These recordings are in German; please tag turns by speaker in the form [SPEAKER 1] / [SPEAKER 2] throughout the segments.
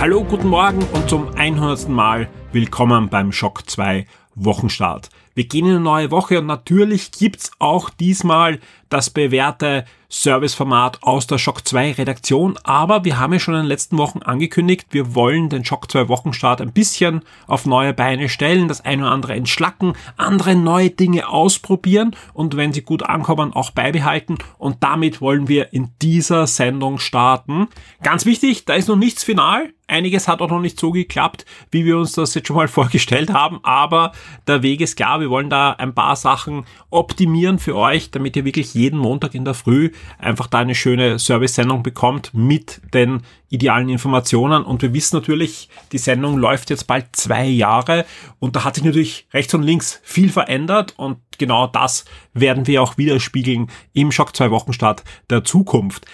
[SPEAKER 1] Hallo, guten Morgen und zum 100. Mal willkommen beim Shock 2 Wochenstart. Wir gehen in eine neue Woche und natürlich gibt's auch diesmal das bewährte Serviceformat aus der Shock 2 Redaktion, aber wir haben ja schon in den letzten Wochen angekündigt, wir wollen den Shock 2 Wochenstart ein bisschen auf neue Beine stellen, das eine oder andere entschlacken, andere neue Dinge ausprobieren und wenn sie gut ankommen, auch beibehalten und damit wollen wir in dieser Sendung starten. Ganz wichtig, da ist noch nichts final, Einiges hat auch noch nicht so geklappt, wie wir uns das jetzt schon mal vorgestellt haben, aber der Weg ist klar. Wir wollen da ein paar Sachen optimieren für euch, damit ihr wirklich jeden Montag in der Früh einfach da eine schöne Service-Sendung bekommt mit den idealen Informationen. Und wir wissen natürlich, die Sendung läuft jetzt bald zwei Jahre und da hat sich natürlich rechts und links viel verändert und genau das werden wir auch widerspiegeln im Schock 2 Wochenstart der Zukunft.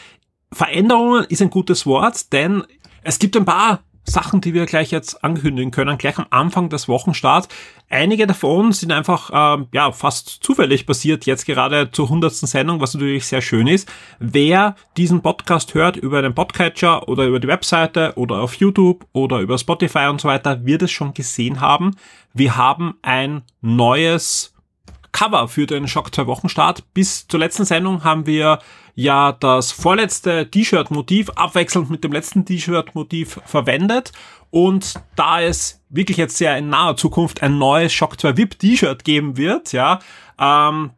[SPEAKER 1] Veränderungen ist ein gutes Wort, denn es gibt ein paar Sachen, die wir gleich jetzt ankündigen können, gleich am Anfang des Wochenstarts. Einige davon sind einfach ähm, ja fast zufällig passiert, jetzt gerade zur hundertsten Sendung, was natürlich sehr schön ist. Wer diesen Podcast hört über den Podcatcher oder über die Webseite oder auf YouTube oder über Spotify und so weiter, wird es schon gesehen haben. Wir haben ein neues Cover für den Schock 2 Wochenstart. Bis zur letzten Sendung haben wir ja das vorletzte T-Shirt-Motiv abwechselnd mit dem letzten T-Shirt-Motiv verwendet. Und da es wirklich jetzt sehr in naher Zukunft ein neues Shock 2 VIP T-Shirt geben wird, ja, ähm,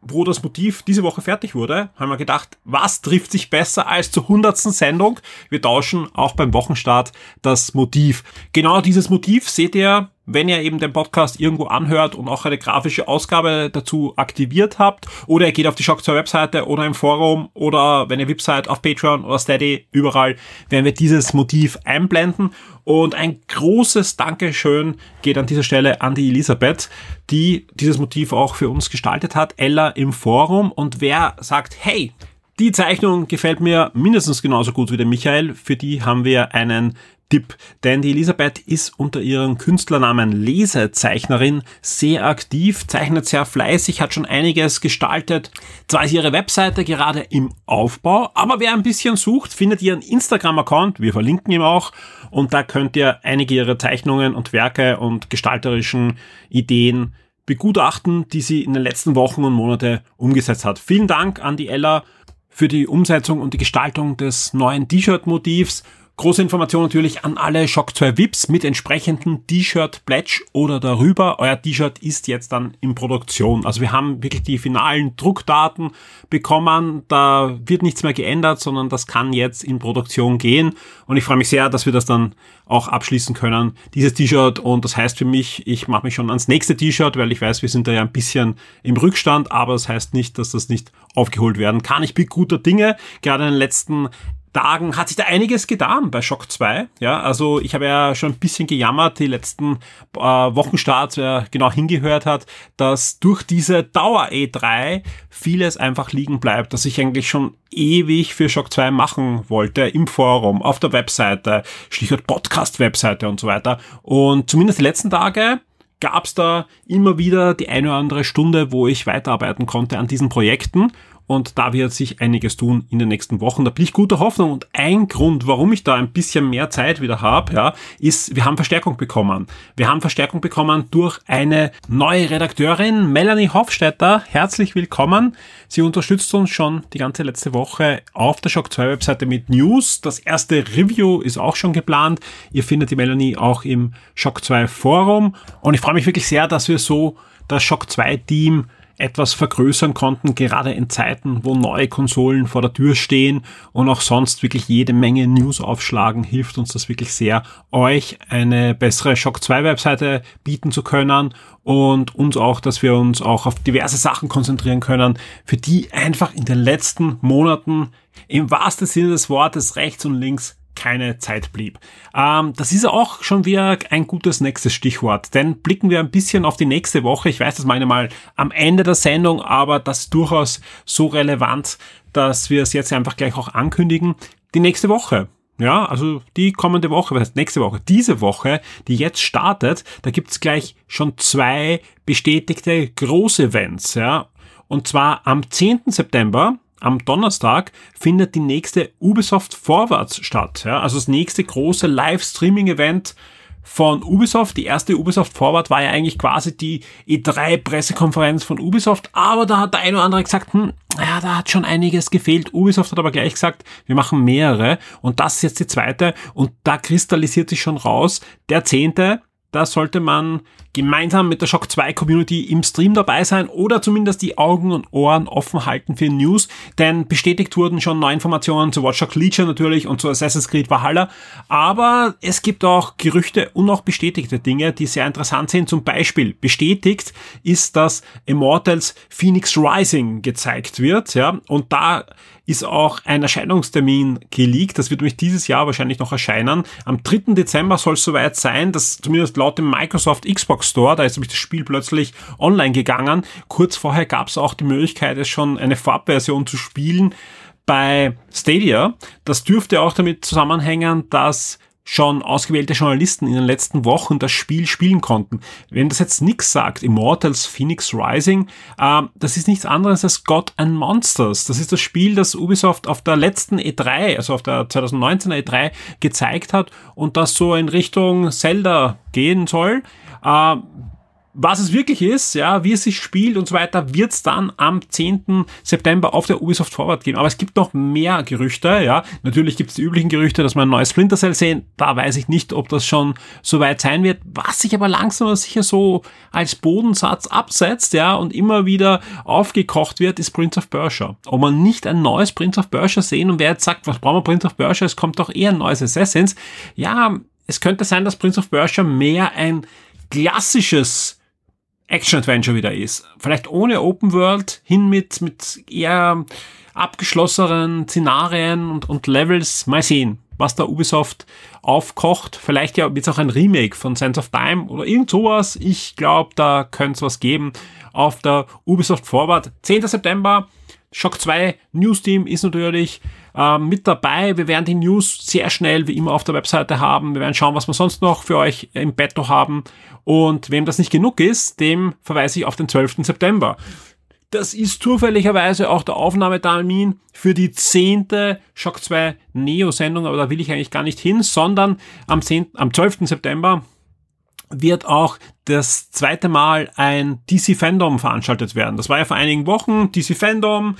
[SPEAKER 1] wo das Motiv diese Woche fertig wurde, haben wir gedacht, was trifft sich besser als zur hundertsten Sendung? Wir tauschen auch beim Wochenstart das Motiv. Genau dieses Motiv seht ihr wenn ihr eben den Podcast irgendwo anhört und auch eine grafische Ausgabe dazu aktiviert habt, oder ihr geht auf die Shock 2 Webseite oder im Forum oder wenn ihr VIP auf Patreon oder Steady, überall werden wir dieses Motiv einblenden. Und ein großes Dankeschön geht an dieser Stelle an die Elisabeth, die dieses Motiv auch für uns gestaltet hat, Ella im Forum. Und wer sagt, hey, die Zeichnung gefällt mir mindestens genauso gut wie der Michael. Für die haben wir einen Tipp, denn die Elisabeth ist unter ihrem Künstlernamen Lesezeichnerin sehr aktiv, zeichnet sehr fleißig, hat schon einiges gestaltet. Zwar ist ihre Webseite gerade im Aufbau, aber wer ein bisschen sucht, findet ihren Instagram-Account, wir verlinken ihn auch, und da könnt ihr einige ihrer Zeichnungen und Werke und gestalterischen Ideen begutachten, die sie in den letzten Wochen und Monate umgesetzt hat. Vielen Dank an die Ella für die Umsetzung und die Gestaltung des neuen T-Shirt-Motivs Große Information natürlich an alle Shock 2 VIPs mit entsprechendem T-Shirt, Pledge oder darüber. Euer T-Shirt ist jetzt dann in Produktion. Also wir haben wirklich die finalen Druckdaten bekommen. Da wird nichts mehr geändert, sondern das kann jetzt in Produktion gehen. Und ich freue mich sehr, dass wir das dann auch abschließen können, dieses T-Shirt. Und das heißt für mich, ich mache mich schon ans nächste T-Shirt, weil ich weiß, wir sind da ja ein bisschen im Rückstand, aber das heißt nicht, dass das nicht aufgeholt werden kann. Ich bin guter Dinge. Gerade in den letzten Tagen hat sich da einiges getan bei Shock 2. Ja, also ich habe ja schon ein bisschen gejammert, die letzten äh, Wochenstarts, wer genau hingehört hat, dass durch diese Dauer E3 vieles einfach liegen bleibt, dass ich eigentlich schon ewig für Shock 2 machen wollte, im Forum, auf der Webseite, Stichwort Podcast-Webseite und so weiter. Und zumindest die letzten Tage gab es da immer wieder die eine oder andere Stunde, wo ich weiterarbeiten konnte an diesen Projekten und da wird sich einiges tun in den nächsten Wochen. Da bin ich guter Hoffnung. Und ein Grund, warum ich da ein bisschen mehr Zeit wieder habe, ja, ist, wir haben Verstärkung bekommen. Wir haben Verstärkung bekommen durch eine neue Redakteurin, Melanie Hofstetter. Herzlich willkommen. Sie unterstützt uns schon die ganze letzte Woche auf der Shock 2 Webseite mit News. Das erste Review ist auch schon geplant. Ihr findet die Melanie auch im Shock 2 Forum. Und ich freue mich wirklich sehr, dass wir so das Shock 2 Team etwas vergrößern konnten, gerade in Zeiten, wo neue Konsolen vor der Tür stehen und auch sonst wirklich jede Menge News aufschlagen, hilft uns das wirklich sehr, euch eine bessere Shock 2 Webseite bieten zu können und uns auch, dass wir uns auch auf diverse Sachen konzentrieren können, für die einfach in den letzten Monaten im wahrsten Sinne des Wortes rechts und links keine Zeit blieb. Ähm, das ist auch schon wieder ein gutes nächstes Stichwort, denn blicken wir ein bisschen auf die nächste Woche. Ich weiß, das meine mal am Ende der Sendung, aber das ist durchaus so relevant, dass wir es jetzt einfach gleich auch ankündigen. Die nächste Woche. Ja, also die kommende Woche, was heißt nächste Woche, diese Woche, die jetzt startet, da gibt's gleich schon zwei bestätigte Großevents, ja. Und zwar am 10. September, am Donnerstag findet die nächste Ubisoft Forwards statt. Ja? Also das nächste große Live-Streaming-Event von Ubisoft. Die erste Ubisoft Forward war ja eigentlich quasi die E3-Pressekonferenz von Ubisoft, aber da hat der eine oder andere gesagt, hm, ja, da hat schon einiges gefehlt. Ubisoft hat aber gleich gesagt, wir machen mehrere und das ist jetzt die zweite und da kristallisiert sich schon raus, der zehnte da sollte man gemeinsam mit der Shock 2 Community im Stream dabei sein oder zumindest die Augen und Ohren offen halten für News, denn bestätigt wurden schon neue Informationen zu Watch Dogs Legion natürlich und zu Assassin's Creed Valhalla, aber es gibt auch Gerüchte und auch bestätigte Dinge, die sehr interessant sind. Zum Beispiel bestätigt ist, dass Immortals Phoenix Rising gezeigt wird, ja, und da ist auch ein Erscheinungstermin geleakt. Das wird nämlich dieses Jahr wahrscheinlich noch erscheinen. Am 3. Dezember soll es soweit sein, dass zumindest laut dem Microsoft Xbox Store, da ist nämlich das Spiel plötzlich online gegangen. Kurz vorher gab es auch die Möglichkeit, es schon eine Vorabversion zu spielen bei Stadia. Das dürfte auch damit zusammenhängen, dass schon ausgewählte Journalisten in den letzten Wochen das Spiel spielen konnten. Wenn das jetzt nichts sagt, Immortals Phoenix Rising, äh, das ist nichts anderes als God and Monsters. Das ist das Spiel, das Ubisoft auf der letzten E3, also auf der 2019er E3 gezeigt hat und das so in Richtung Zelda gehen soll. Äh, was es wirklich ist, ja, wie es sich spielt und so weiter, wird es dann am 10. September auf der Ubisoft Forward geben. Aber es gibt noch mehr Gerüchte, ja. Natürlich gibt es die üblichen Gerüchte, dass wir ein neues Splinter Cell sehen. Da weiß ich nicht, ob das schon so weit sein wird. Was sich aber langsam aber sicher so als Bodensatz absetzt, ja, und immer wieder aufgekocht wird, ist Prince of Persia. Ob man nicht ein neues Prince of Persia sehen und wer jetzt sagt, was brauchen wir Prince of Persia? Es kommt doch eher ein neues Assassins. Ja, es könnte sein, dass Prince of Persia mehr ein klassisches Action-Adventure wieder ist. Vielleicht ohne Open World, hin mit, mit eher abgeschlossenen Szenarien und, und Levels. Mal sehen, was da Ubisoft aufkocht. Vielleicht ja jetzt auch ein Remake von Sense of Time oder irgend sowas. Ich glaube, da könnte es was geben auf der Ubisoft Forward. 10. September, Shock 2 News Team ist natürlich äh, mit dabei. Wir werden die News sehr schnell wie immer auf der Webseite haben. Wir werden schauen, was wir sonst noch für euch im Betto haben. Und wem das nicht genug ist, dem verweise ich auf den 12. September. Das ist zufälligerweise auch der Aufnahmetermin für die zehnte Shock 2 Neo-Sendung, aber da will ich eigentlich gar nicht hin, sondern am, 10., am 12. September wird auch das zweite Mal ein DC Fandom veranstaltet werden. Das war ja vor einigen Wochen DC Fandom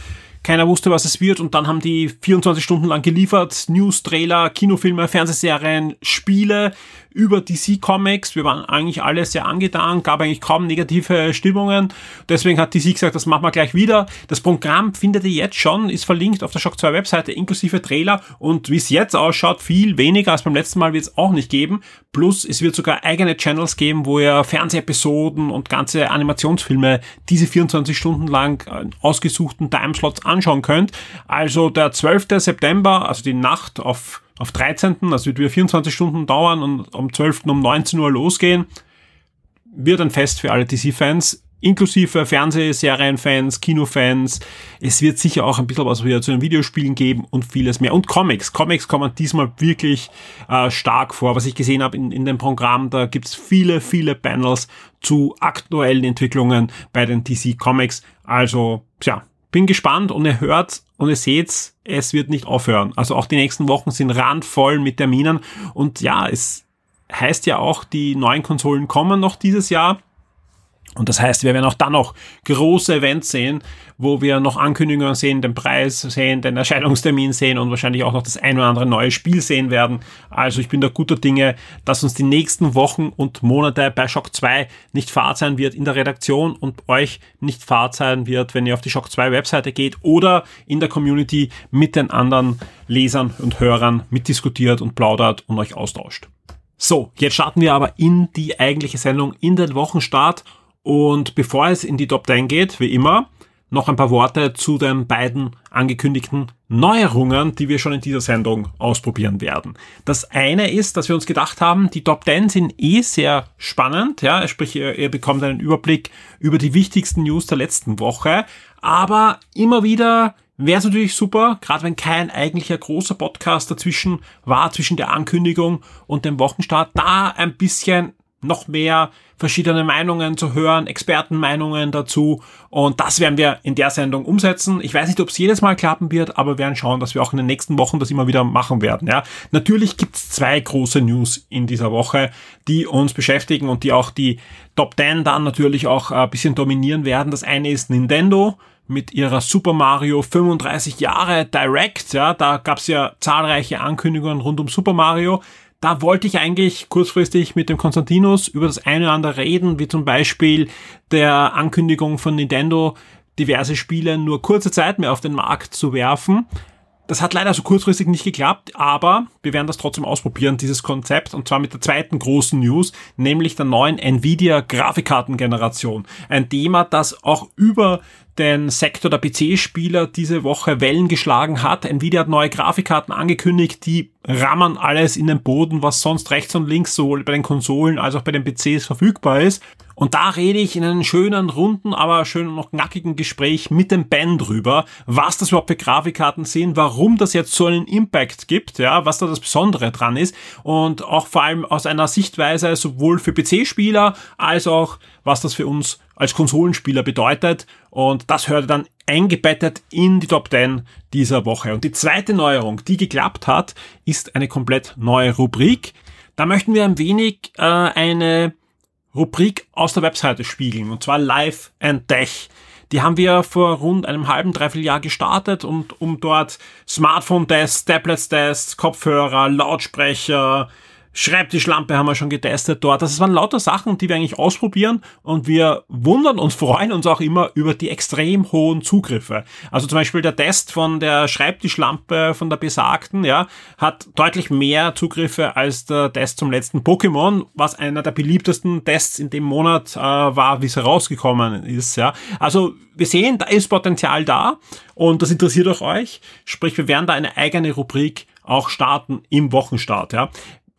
[SPEAKER 1] keiner wusste, was es wird. Und dann haben die 24 Stunden lang geliefert, News, Trailer, Kinofilme, Fernsehserien, Spiele über DC Comics. Wir waren eigentlich alle sehr angetan, gab eigentlich kaum negative Stimmungen. Deswegen hat DC gesagt, das machen wir gleich wieder. Das Programm findet ihr jetzt schon, ist verlinkt auf der Shock 2 Webseite inklusive Trailer und wie es jetzt ausschaut, viel weniger als beim letzten Mal wird es auch nicht geben. Plus es wird sogar eigene Channels geben, wo ihr Fernsehepisoden und ganze Animationsfilme diese 24 Stunden lang äh, ausgesuchten Timeslots anschauen könnt. Also der 12. September, also die Nacht auf auf 13., also wird wieder 24 Stunden dauern und am 12. um 19 Uhr losgehen, wird ein Fest für alle DC-Fans, inklusive Fernsehserienfans, Kinofans. Es wird sicher auch ein bisschen was wieder zu den Videospielen geben und vieles mehr. Und Comics. Comics kommen diesmal wirklich äh, stark vor. Was ich gesehen habe in, in dem Programm, da gibt's viele, viele Panels zu aktuellen Entwicklungen bei den DC Comics. Also, tja, bin gespannt und ihr hört und ihr seht, es wird nicht aufhören. Also auch die nächsten Wochen sind randvoll mit Terminen und ja, es heißt ja auch, die neuen Konsolen kommen noch dieses Jahr. Und das heißt, wir werden auch dann noch große Events sehen, wo wir noch Ankündigungen sehen, den Preis sehen, den Erscheinungstermin sehen und wahrscheinlich auch noch das ein oder andere neue Spiel sehen werden. Also ich bin da guter Dinge, dass uns die nächsten Wochen und Monate bei Shock 2 nicht fahrt sein wird in der Redaktion und euch nicht fahrt sein wird, wenn ihr auf die Shock 2 Webseite geht oder in der Community mit den anderen Lesern und Hörern mitdiskutiert und plaudert und euch austauscht. So, jetzt starten wir aber in die eigentliche Sendung, in den Wochenstart und bevor es in die Top 10 geht, wie immer, noch ein paar Worte zu den beiden angekündigten Neuerungen, die wir schon in dieser Sendung ausprobieren werden. Das eine ist, dass wir uns gedacht haben, die Top 10 sind eh sehr spannend, ja, sprich, ihr, ihr bekommt einen Überblick über die wichtigsten News der letzten Woche, aber immer wieder wäre es natürlich super, gerade wenn kein eigentlicher großer Podcast dazwischen war, zwischen der Ankündigung und dem Wochenstart, da ein bisschen noch mehr verschiedene Meinungen zu hören, Expertenmeinungen dazu. Und das werden wir in der Sendung umsetzen. Ich weiß nicht, ob es jedes Mal klappen wird, aber wir werden schauen, dass wir auch in den nächsten Wochen das immer wieder machen werden. Ja, natürlich gibt es zwei große News in dieser Woche, die uns beschäftigen und die auch die Top 10 dann natürlich auch ein bisschen dominieren werden. Das eine ist Nintendo mit ihrer Super Mario 35 Jahre Direct. Ja, da gab es ja zahlreiche Ankündigungen rund um Super Mario. Da wollte ich eigentlich kurzfristig mit dem Konstantinus über das eine oder andere reden, wie zum Beispiel der Ankündigung von Nintendo, diverse Spiele nur kurze Zeit mehr auf den Markt zu werfen. Das hat leider so kurzfristig nicht geklappt, aber wir werden das trotzdem ausprobieren, dieses Konzept, und zwar mit der zweiten großen News, nämlich der neuen Nvidia Grafikkartengeneration. Ein Thema, das auch über den Sektor der PC-Spieler diese Woche Wellen geschlagen hat. Nvidia hat neue Grafikkarten angekündigt, die rammern alles in den Boden, was sonst rechts und links sowohl bei den Konsolen als auch bei den PCs verfügbar ist. Und da rede ich in einem schönen, runden, aber schönen noch knackigen Gespräch mit dem Ben drüber, was das überhaupt für Grafikkarten sind, warum das jetzt so einen Impact gibt, ja, was da das Besondere dran ist und auch vor allem aus einer Sichtweise sowohl für PC-Spieler als auch was das für uns als Konsolenspieler bedeutet. Und das hört dann eingebettet in die Top 10 dieser Woche. Und die zweite Neuerung, die geklappt hat, ist eine komplett neue Rubrik. Da möchten wir ein wenig äh, eine Rubrik aus der Webseite spiegeln, und zwar Live and Tech. Die haben wir vor rund einem halben, dreiviertel Jahr gestartet und um dort Smartphone-Tests, Tablets-Tests, Kopfhörer, Lautsprecher, Schreibtischlampe haben wir schon getestet dort. Das waren lauter Sachen, die wir eigentlich ausprobieren und wir wundern und freuen uns auch immer über die extrem hohen Zugriffe. Also zum Beispiel der Test von der Schreibtischlampe von der besagten, ja, hat deutlich mehr Zugriffe als der Test zum letzten Pokémon, was einer der beliebtesten Tests in dem Monat äh, war, wie es herausgekommen ist, ja. Also wir sehen, da ist Potenzial da und das interessiert auch euch. Sprich, wir werden da eine eigene Rubrik auch starten im Wochenstart, ja.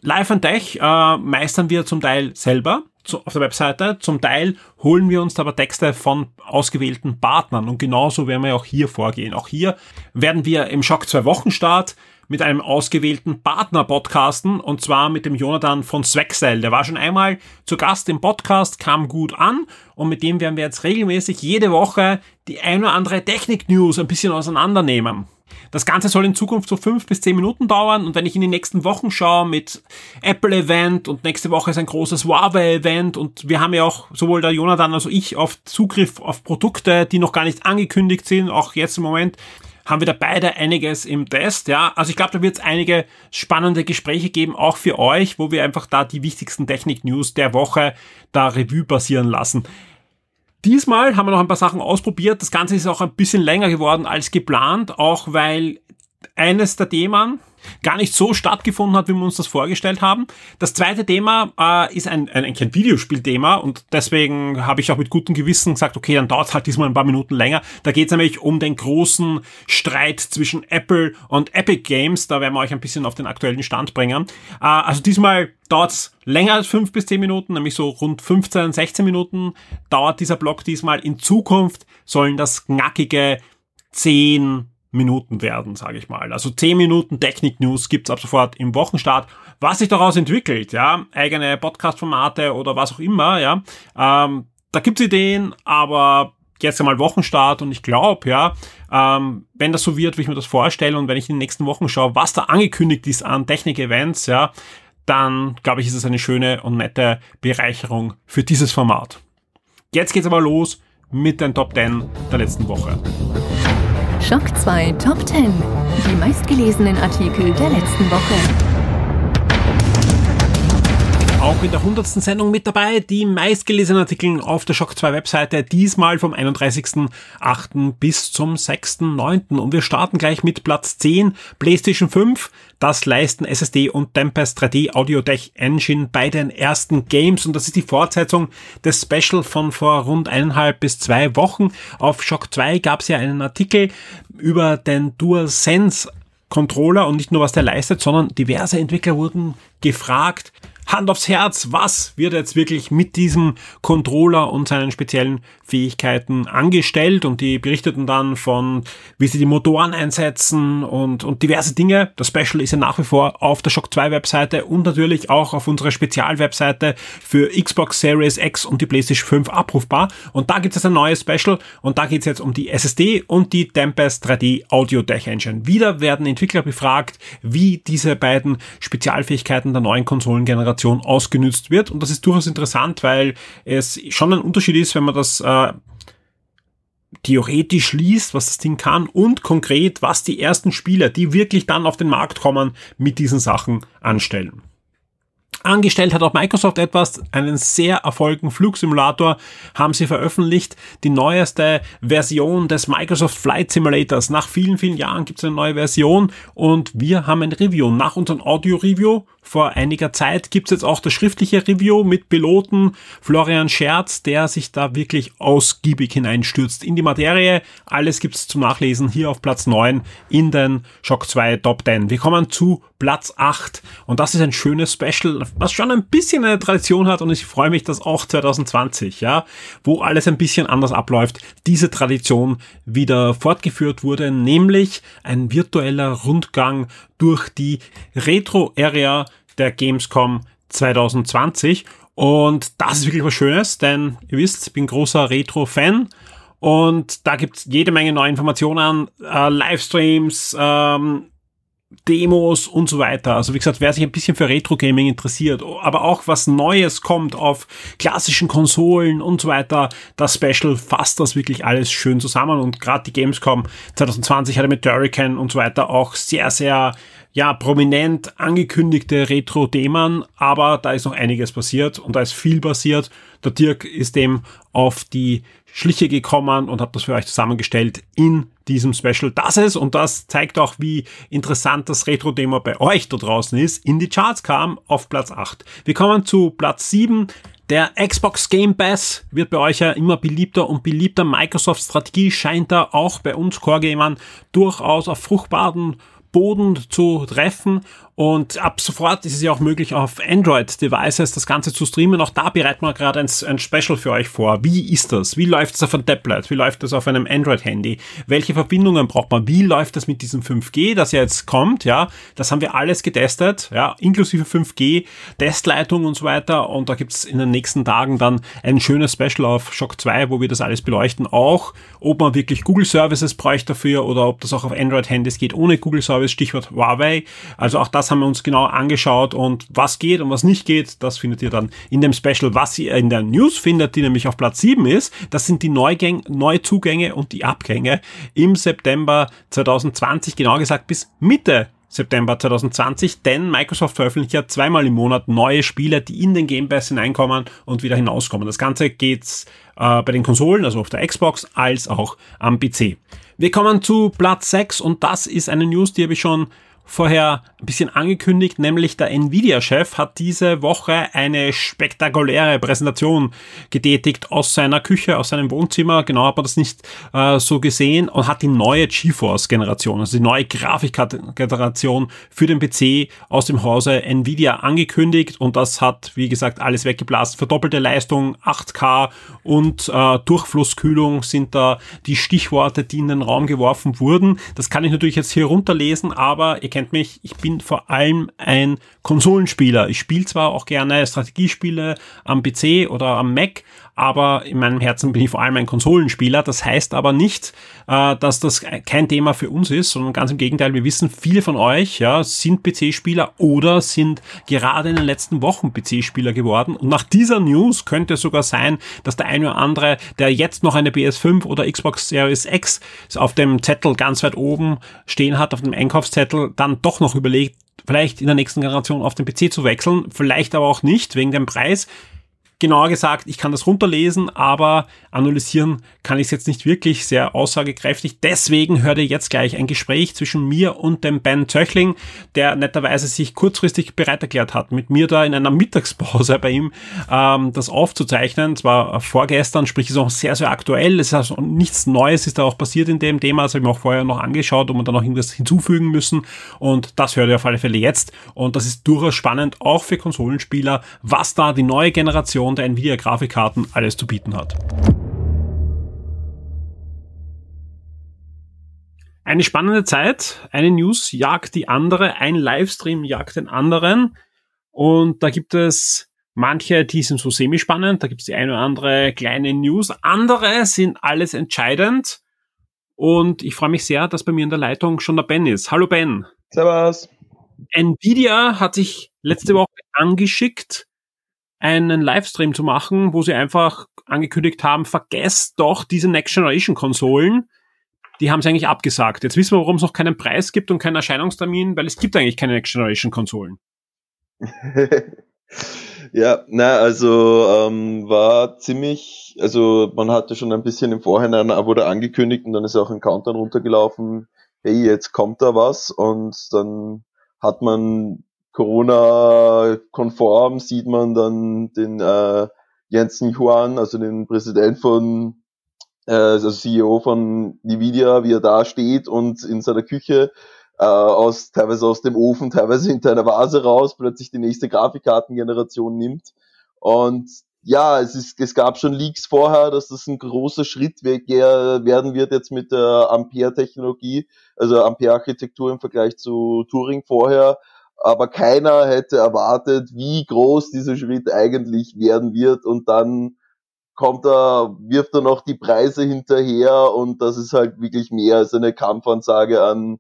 [SPEAKER 1] Live and Tech äh, meistern wir zum Teil selber zu, auf der Webseite. Zum Teil holen wir uns aber Texte von ausgewählten Partnern und genauso werden wir auch hier vorgehen. Auch hier werden wir im Schock 2 Wochenstart mit einem ausgewählten Partner podcasten und zwar mit dem Jonathan von Swexel. Der war schon einmal zu Gast im Podcast, kam gut an und mit dem werden wir jetzt regelmäßig jede Woche die ein oder andere Technik-News ein bisschen auseinandernehmen. Das Ganze soll in Zukunft so fünf bis zehn Minuten dauern und wenn ich in die nächsten Wochen schaue mit Apple-Event und nächste Woche ist ein großes Huawei-Event und wir haben ja auch sowohl der Jonathan als auch ich oft Zugriff auf Produkte, die noch gar nicht angekündigt sind, auch jetzt im Moment haben wir da beide einiges im Test, ja. Also ich glaube, da wird es einige spannende Gespräche geben, auch für euch, wo wir einfach da die wichtigsten Technik-News der Woche da Revue passieren lassen. Diesmal haben wir noch ein paar Sachen ausprobiert. Das Ganze ist auch ein bisschen länger geworden als geplant, auch weil eines der Themen, gar nicht so stattgefunden hat, wie wir uns das vorgestellt haben. Das zweite Thema äh, ist ein, ein, ein Videospielthema und deswegen habe ich auch mit gutem Gewissen gesagt, okay, dann dauert es halt diesmal ein paar Minuten länger. Da geht es nämlich um den großen Streit zwischen Apple und Epic Games. Da werden wir euch ein bisschen auf den aktuellen Stand bringen. Äh, also diesmal dauert es länger als fünf bis zehn Minuten, nämlich so rund 15, 16 Minuten dauert dieser Blog diesmal. In Zukunft sollen das knackige 10 Minuten werden, sage ich mal. Also 10 Minuten Technik-News gibt's ab sofort im Wochenstart. Was sich daraus entwickelt, ja, eigene Podcast-Formate oder was auch immer, ja, ähm, da gibt's Ideen, aber jetzt einmal Wochenstart und ich glaube, ja, ähm, wenn das so wird, wie ich mir das vorstelle und wenn ich in den nächsten Wochen schaue, was da angekündigt ist an Technik-Events, ja, dann glaube ich, ist es eine schöne und nette Bereicherung für dieses Format. Jetzt geht's aber los mit den Top 10 der letzten Woche.
[SPEAKER 2] Schock 2 Top 10. Die meistgelesenen Artikel der letzten Woche.
[SPEAKER 1] Auch in der 100. Sendung mit dabei die meistgelesenen Artikel auf der Shock 2 Webseite, diesmal vom 31.8. bis zum 6.9. Und wir starten gleich mit Platz 10, PlayStation 5. Das leisten SSD und Tempest 3D Audio Tech Engine bei den ersten Games und das ist die Fortsetzung des Special von vor rund eineinhalb bis zwei Wochen. Auf Shock 2 gab es ja einen Artikel über den DualSense Controller und nicht nur was der leistet, sondern diverse Entwickler wurden gefragt, Hand aufs Herz, was wird jetzt wirklich mit diesem Controller und seinen speziellen Fähigkeiten angestellt? Und die berichteten dann von, wie sie die Motoren einsetzen und, und diverse Dinge. Das Special ist ja nach wie vor auf der Shock 2 Webseite und natürlich auch auf unserer Spezialwebseite für Xbox Series X und die PlayStation 5 abrufbar. Und da gibt es ein neues Special und da geht es jetzt um die SSD und die Tempest 3D Audio Tech Engine. Wieder werden Entwickler befragt, wie diese beiden Spezialfähigkeiten der neuen Konsolengeneration ausgenützt wird. Und das ist durchaus interessant, weil es schon ein Unterschied ist, wenn man das äh, theoretisch liest, was das Ding kann und konkret, was die ersten Spieler, die wirklich dann auf den Markt kommen, mit diesen Sachen anstellen. Angestellt hat auch Microsoft etwas, einen sehr erfolgreichen Flugsimulator haben sie veröffentlicht. Die neueste Version des Microsoft Flight Simulators. Nach vielen, vielen Jahren gibt es eine neue Version und wir haben ein Review. Nach unserem Audio-Review vor einiger Zeit gibt es jetzt auch das schriftliche Review mit Piloten Florian Scherz, der sich da wirklich ausgiebig hineinstürzt in die Materie. Alles gibt es zum Nachlesen hier auf Platz 9 in den Shock 2 Top 10. Wir kommen zu Platz 8 und das ist ein schönes Special, was schon ein bisschen eine Tradition hat und ich freue mich, dass auch 2020, ja, wo alles ein bisschen anders abläuft, diese Tradition wieder fortgeführt wurde, nämlich ein virtueller Rundgang durch die Retro-Area der Gamescom 2020. Und das ist wirklich was Schönes, denn ihr wisst, ich bin großer Retro-Fan. Und da gibt's jede Menge neue Informationen, äh, Livestreams, ähm, Demos und so weiter. Also wie gesagt, wer sich ein bisschen für Retro-Gaming interessiert, aber auch was Neues kommt auf klassischen Konsolen und so weiter, das Special fasst das wirklich alles schön zusammen und gerade die Gamescom 2020 hatte mit Hurricane und so weiter auch sehr, sehr ja, prominent angekündigte Retro-Themen, aber da ist noch einiges passiert und da ist viel passiert. Der Dirk ist dem auf die Schliche gekommen und hat das für euch zusammengestellt in diesem Special, dass es, und das zeigt auch, wie interessant das Retro-Thema bei euch da draußen ist, in die Charts kam auf Platz 8. Wir kommen zu Platz 7. Der Xbox Game Pass wird bei euch ja immer beliebter und beliebter. Microsoft Strategie scheint da auch bei uns Core-Gamern durchaus auf fruchtbaren Boden zu treffen und ab sofort ist es ja auch möglich, auf Android-Devices das Ganze zu streamen. Auch da bereiten wir gerade ein, ein, Special für euch vor. Wie ist das? Wie läuft es auf einem Tablet? Wie läuft das auf einem Android-Handy? Welche Verbindungen braucht man? Wie läuft das mit diesem 5G, das ja jetzt kommt? Ja, das haben wir alles getestet, ja, inklusive 5G, Testleitung und so weiter. Und da gibt's in den nächsten Tagen dann ein schönes Special auf Shock 2, wo wir das alles beleuchten. Auch, ob man wirklich Google Services bräuchte dafür oder ob das auch auf Android-Handys geht ohne Google Service, Stichwort Huawei. Also auch das haben wir uns genau angeschaut und was geht und was nicht geht, das findet ihr dann in dem Special. Was ihr in der News findet, die nämlich auf Platz 7 ist, das sind die Neugäng Neuzugänge und die Abgänge im September 2020, genau gesagt bis Mitte September 2020, denn Microsoft veröffentlicht ja zweimal im Monat neue Spiele, die in den Game Pass hineinkommen und wieder hinauskommen. Das Ganze geht's äh, bei den Konsolen, also auf der Xbox, als auch am PC. Wir kommen zu Platz 6 und das ist eine News, die habe ich schon vorher ein bisschen angekündigt, nämlich der Nvidia-Chef hat diese Woche eine spektakuläre Präsentation getätigt aus seiner Küche, aus seinem Wohnzimmer. Genau hat man das nicht äh, so gesehen und hat die neue GeForce-Generation, also die neue Grafikgeneration für den PC aus dem Hause Nvidia angekündigt und das hat, wie gesagt, alles weggeblasen. Verdoppelte Leistung, 8K und äh, Durchflusskühlung sind da die Stichworte, die in den Raum geworfen wurden. Das kann ich natürlich jetzt hier runterlesen, aber ihr kennt mich, ich bin vor allem ein Konsolenspieler. Ich spiele zwar auch gerne Strategiespiele am PC oder am Mac, aber in meinem Herzen bin ich vor allem ein Konsolenspieler. Das heißt aber nicht, äh, dass das kein Thema für uns ist, sondern ganz im Gegenteil, wir wissen, viele von euch ja, sind PC-Spieler oder sind gerade in den letzten Wochen PC-Spieler geworden. Und nach dieser News könnte es sogar sein, dass der eine oder andere, der jetzt noch eine PS5 oder Xbox Series X auf dem Zettel ganz weit oben stehen hat, auf dem Einkaufszettel, dann doch noch überlegt, vielleicht in der nächsten Generation auf den PC zu wechseln, vielleicht aber auch nicht wegen dem Preis genauer gesagt, ich kann das runterlesen, aber analysieren kann ich es jetzt nicht wirklich sehr aussagekräftig. Deswegen hört ihr jetzt gleich ein Gespräch zwischen mir und dem Ben Zöchling, der netterweise sich kurzfristig bereit erklärt hat, mit mir da in einer Mittagspause bei ihm ähm, das aufzuzeichnen. Zwar vorgestern, sprich ist auch sehr, sehr aktuell. Es ist also nichts Neues ist da auch passiert in dem Thema. Das habe ich mir auch vorher noch angeschaut, ob wir da noch irgendwas hinzufügen müssen. Und das hört ihr auf alle Fälle jetzt. Und das ist durchaus spannend, auch für Konsolenspieler, was da die neue Generation Generation der Nvidia-Grafikkarten alles zu bieten hat. Eine spannende Zeit, eine News jagt die andere, ein Livestream jagt den anderen und da gibt es manche, die sind so semi-spannend, da gibt es die eine oder andere kleine News, andere sind alles entscheidend und ich freue mich sehr, dass bei mir in der Leitung schon der Ben ist. Hallo Ben.
[SPEAKER 3] Servus.
[SPEAKER 1] Nvidia hat sich letzte Woche angeschickt, einen Livestream zu machen, wo sie einfach angekündigt haben, vergesst doch diese Next Generation Konsolen. Die haben sie eigentlich abgesagt. Jetzt wissen wir, warum es noch keinen Preis gibt und keinen Erscheinungstermin, weil es gibt eigentlich keine Next Generation Konsolen.
[SPEAKER 3] ja, na, also ähm, war ziemlich, also man hatte schon ein bisschen im Vorhinein wurde angekündigt und dann ist auch ein Countdown runtergelaufen, hey, jetzt kommt da was und dann hat man Corona-konform sieht man dann den äh, Jensen Huan, also den Präsident von, äh, also CEO von Nvidia, wie er da steht und in seiner Küche äh, aus teilweise aus dem Ofen, teilweise hinter einer Vase raus, plötzlich die nächste Grafikkartengeneration nimmt. Und ja, es, ist, es gab schon Leaks vorher, dass das ein großer Schritt werden wird jetzt mit der Ampere-Technologie, also Ampere-Architektur im Vergleich zu Turing vorher aber keiner hätte erwartet, wie groß dieser Schritt eigentlich werden wird und dann kommt er, wirft er noch die Preise hinterher und das ist halt wirklich mehr als eine Kampfansage an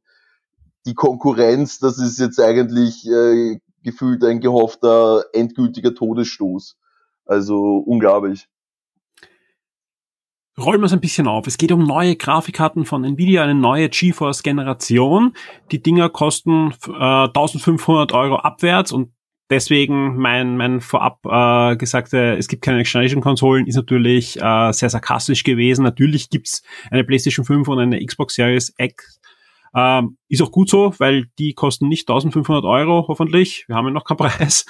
[SPEAKER 3] die Konkurrenz. Das ist jetzt eigentlich äh, gefühlt ein gehoffter endgültiger Todesstoß. Also unglaublich
[SPEAKER 1] rollen wir es ein bisschen auf. Es geht um neue Grafikkarten von Nvidia, eine neue GeForce Generation. Die Dinger kosten äh, 1500 Euro abwärts und deswegen mein, mein vorab äh, gesagte, es gibt keine Next Generation Konsolen, ist natürlich äh, sehr sarkastisch gewesen. Natürlich gibt's eine PlayStation 5 und eine Xbox Series X ähm, ist auch gut so, weil die kosten nicht 1500 Euro, hoffentlich. Wir haben ja noch keinen Preis.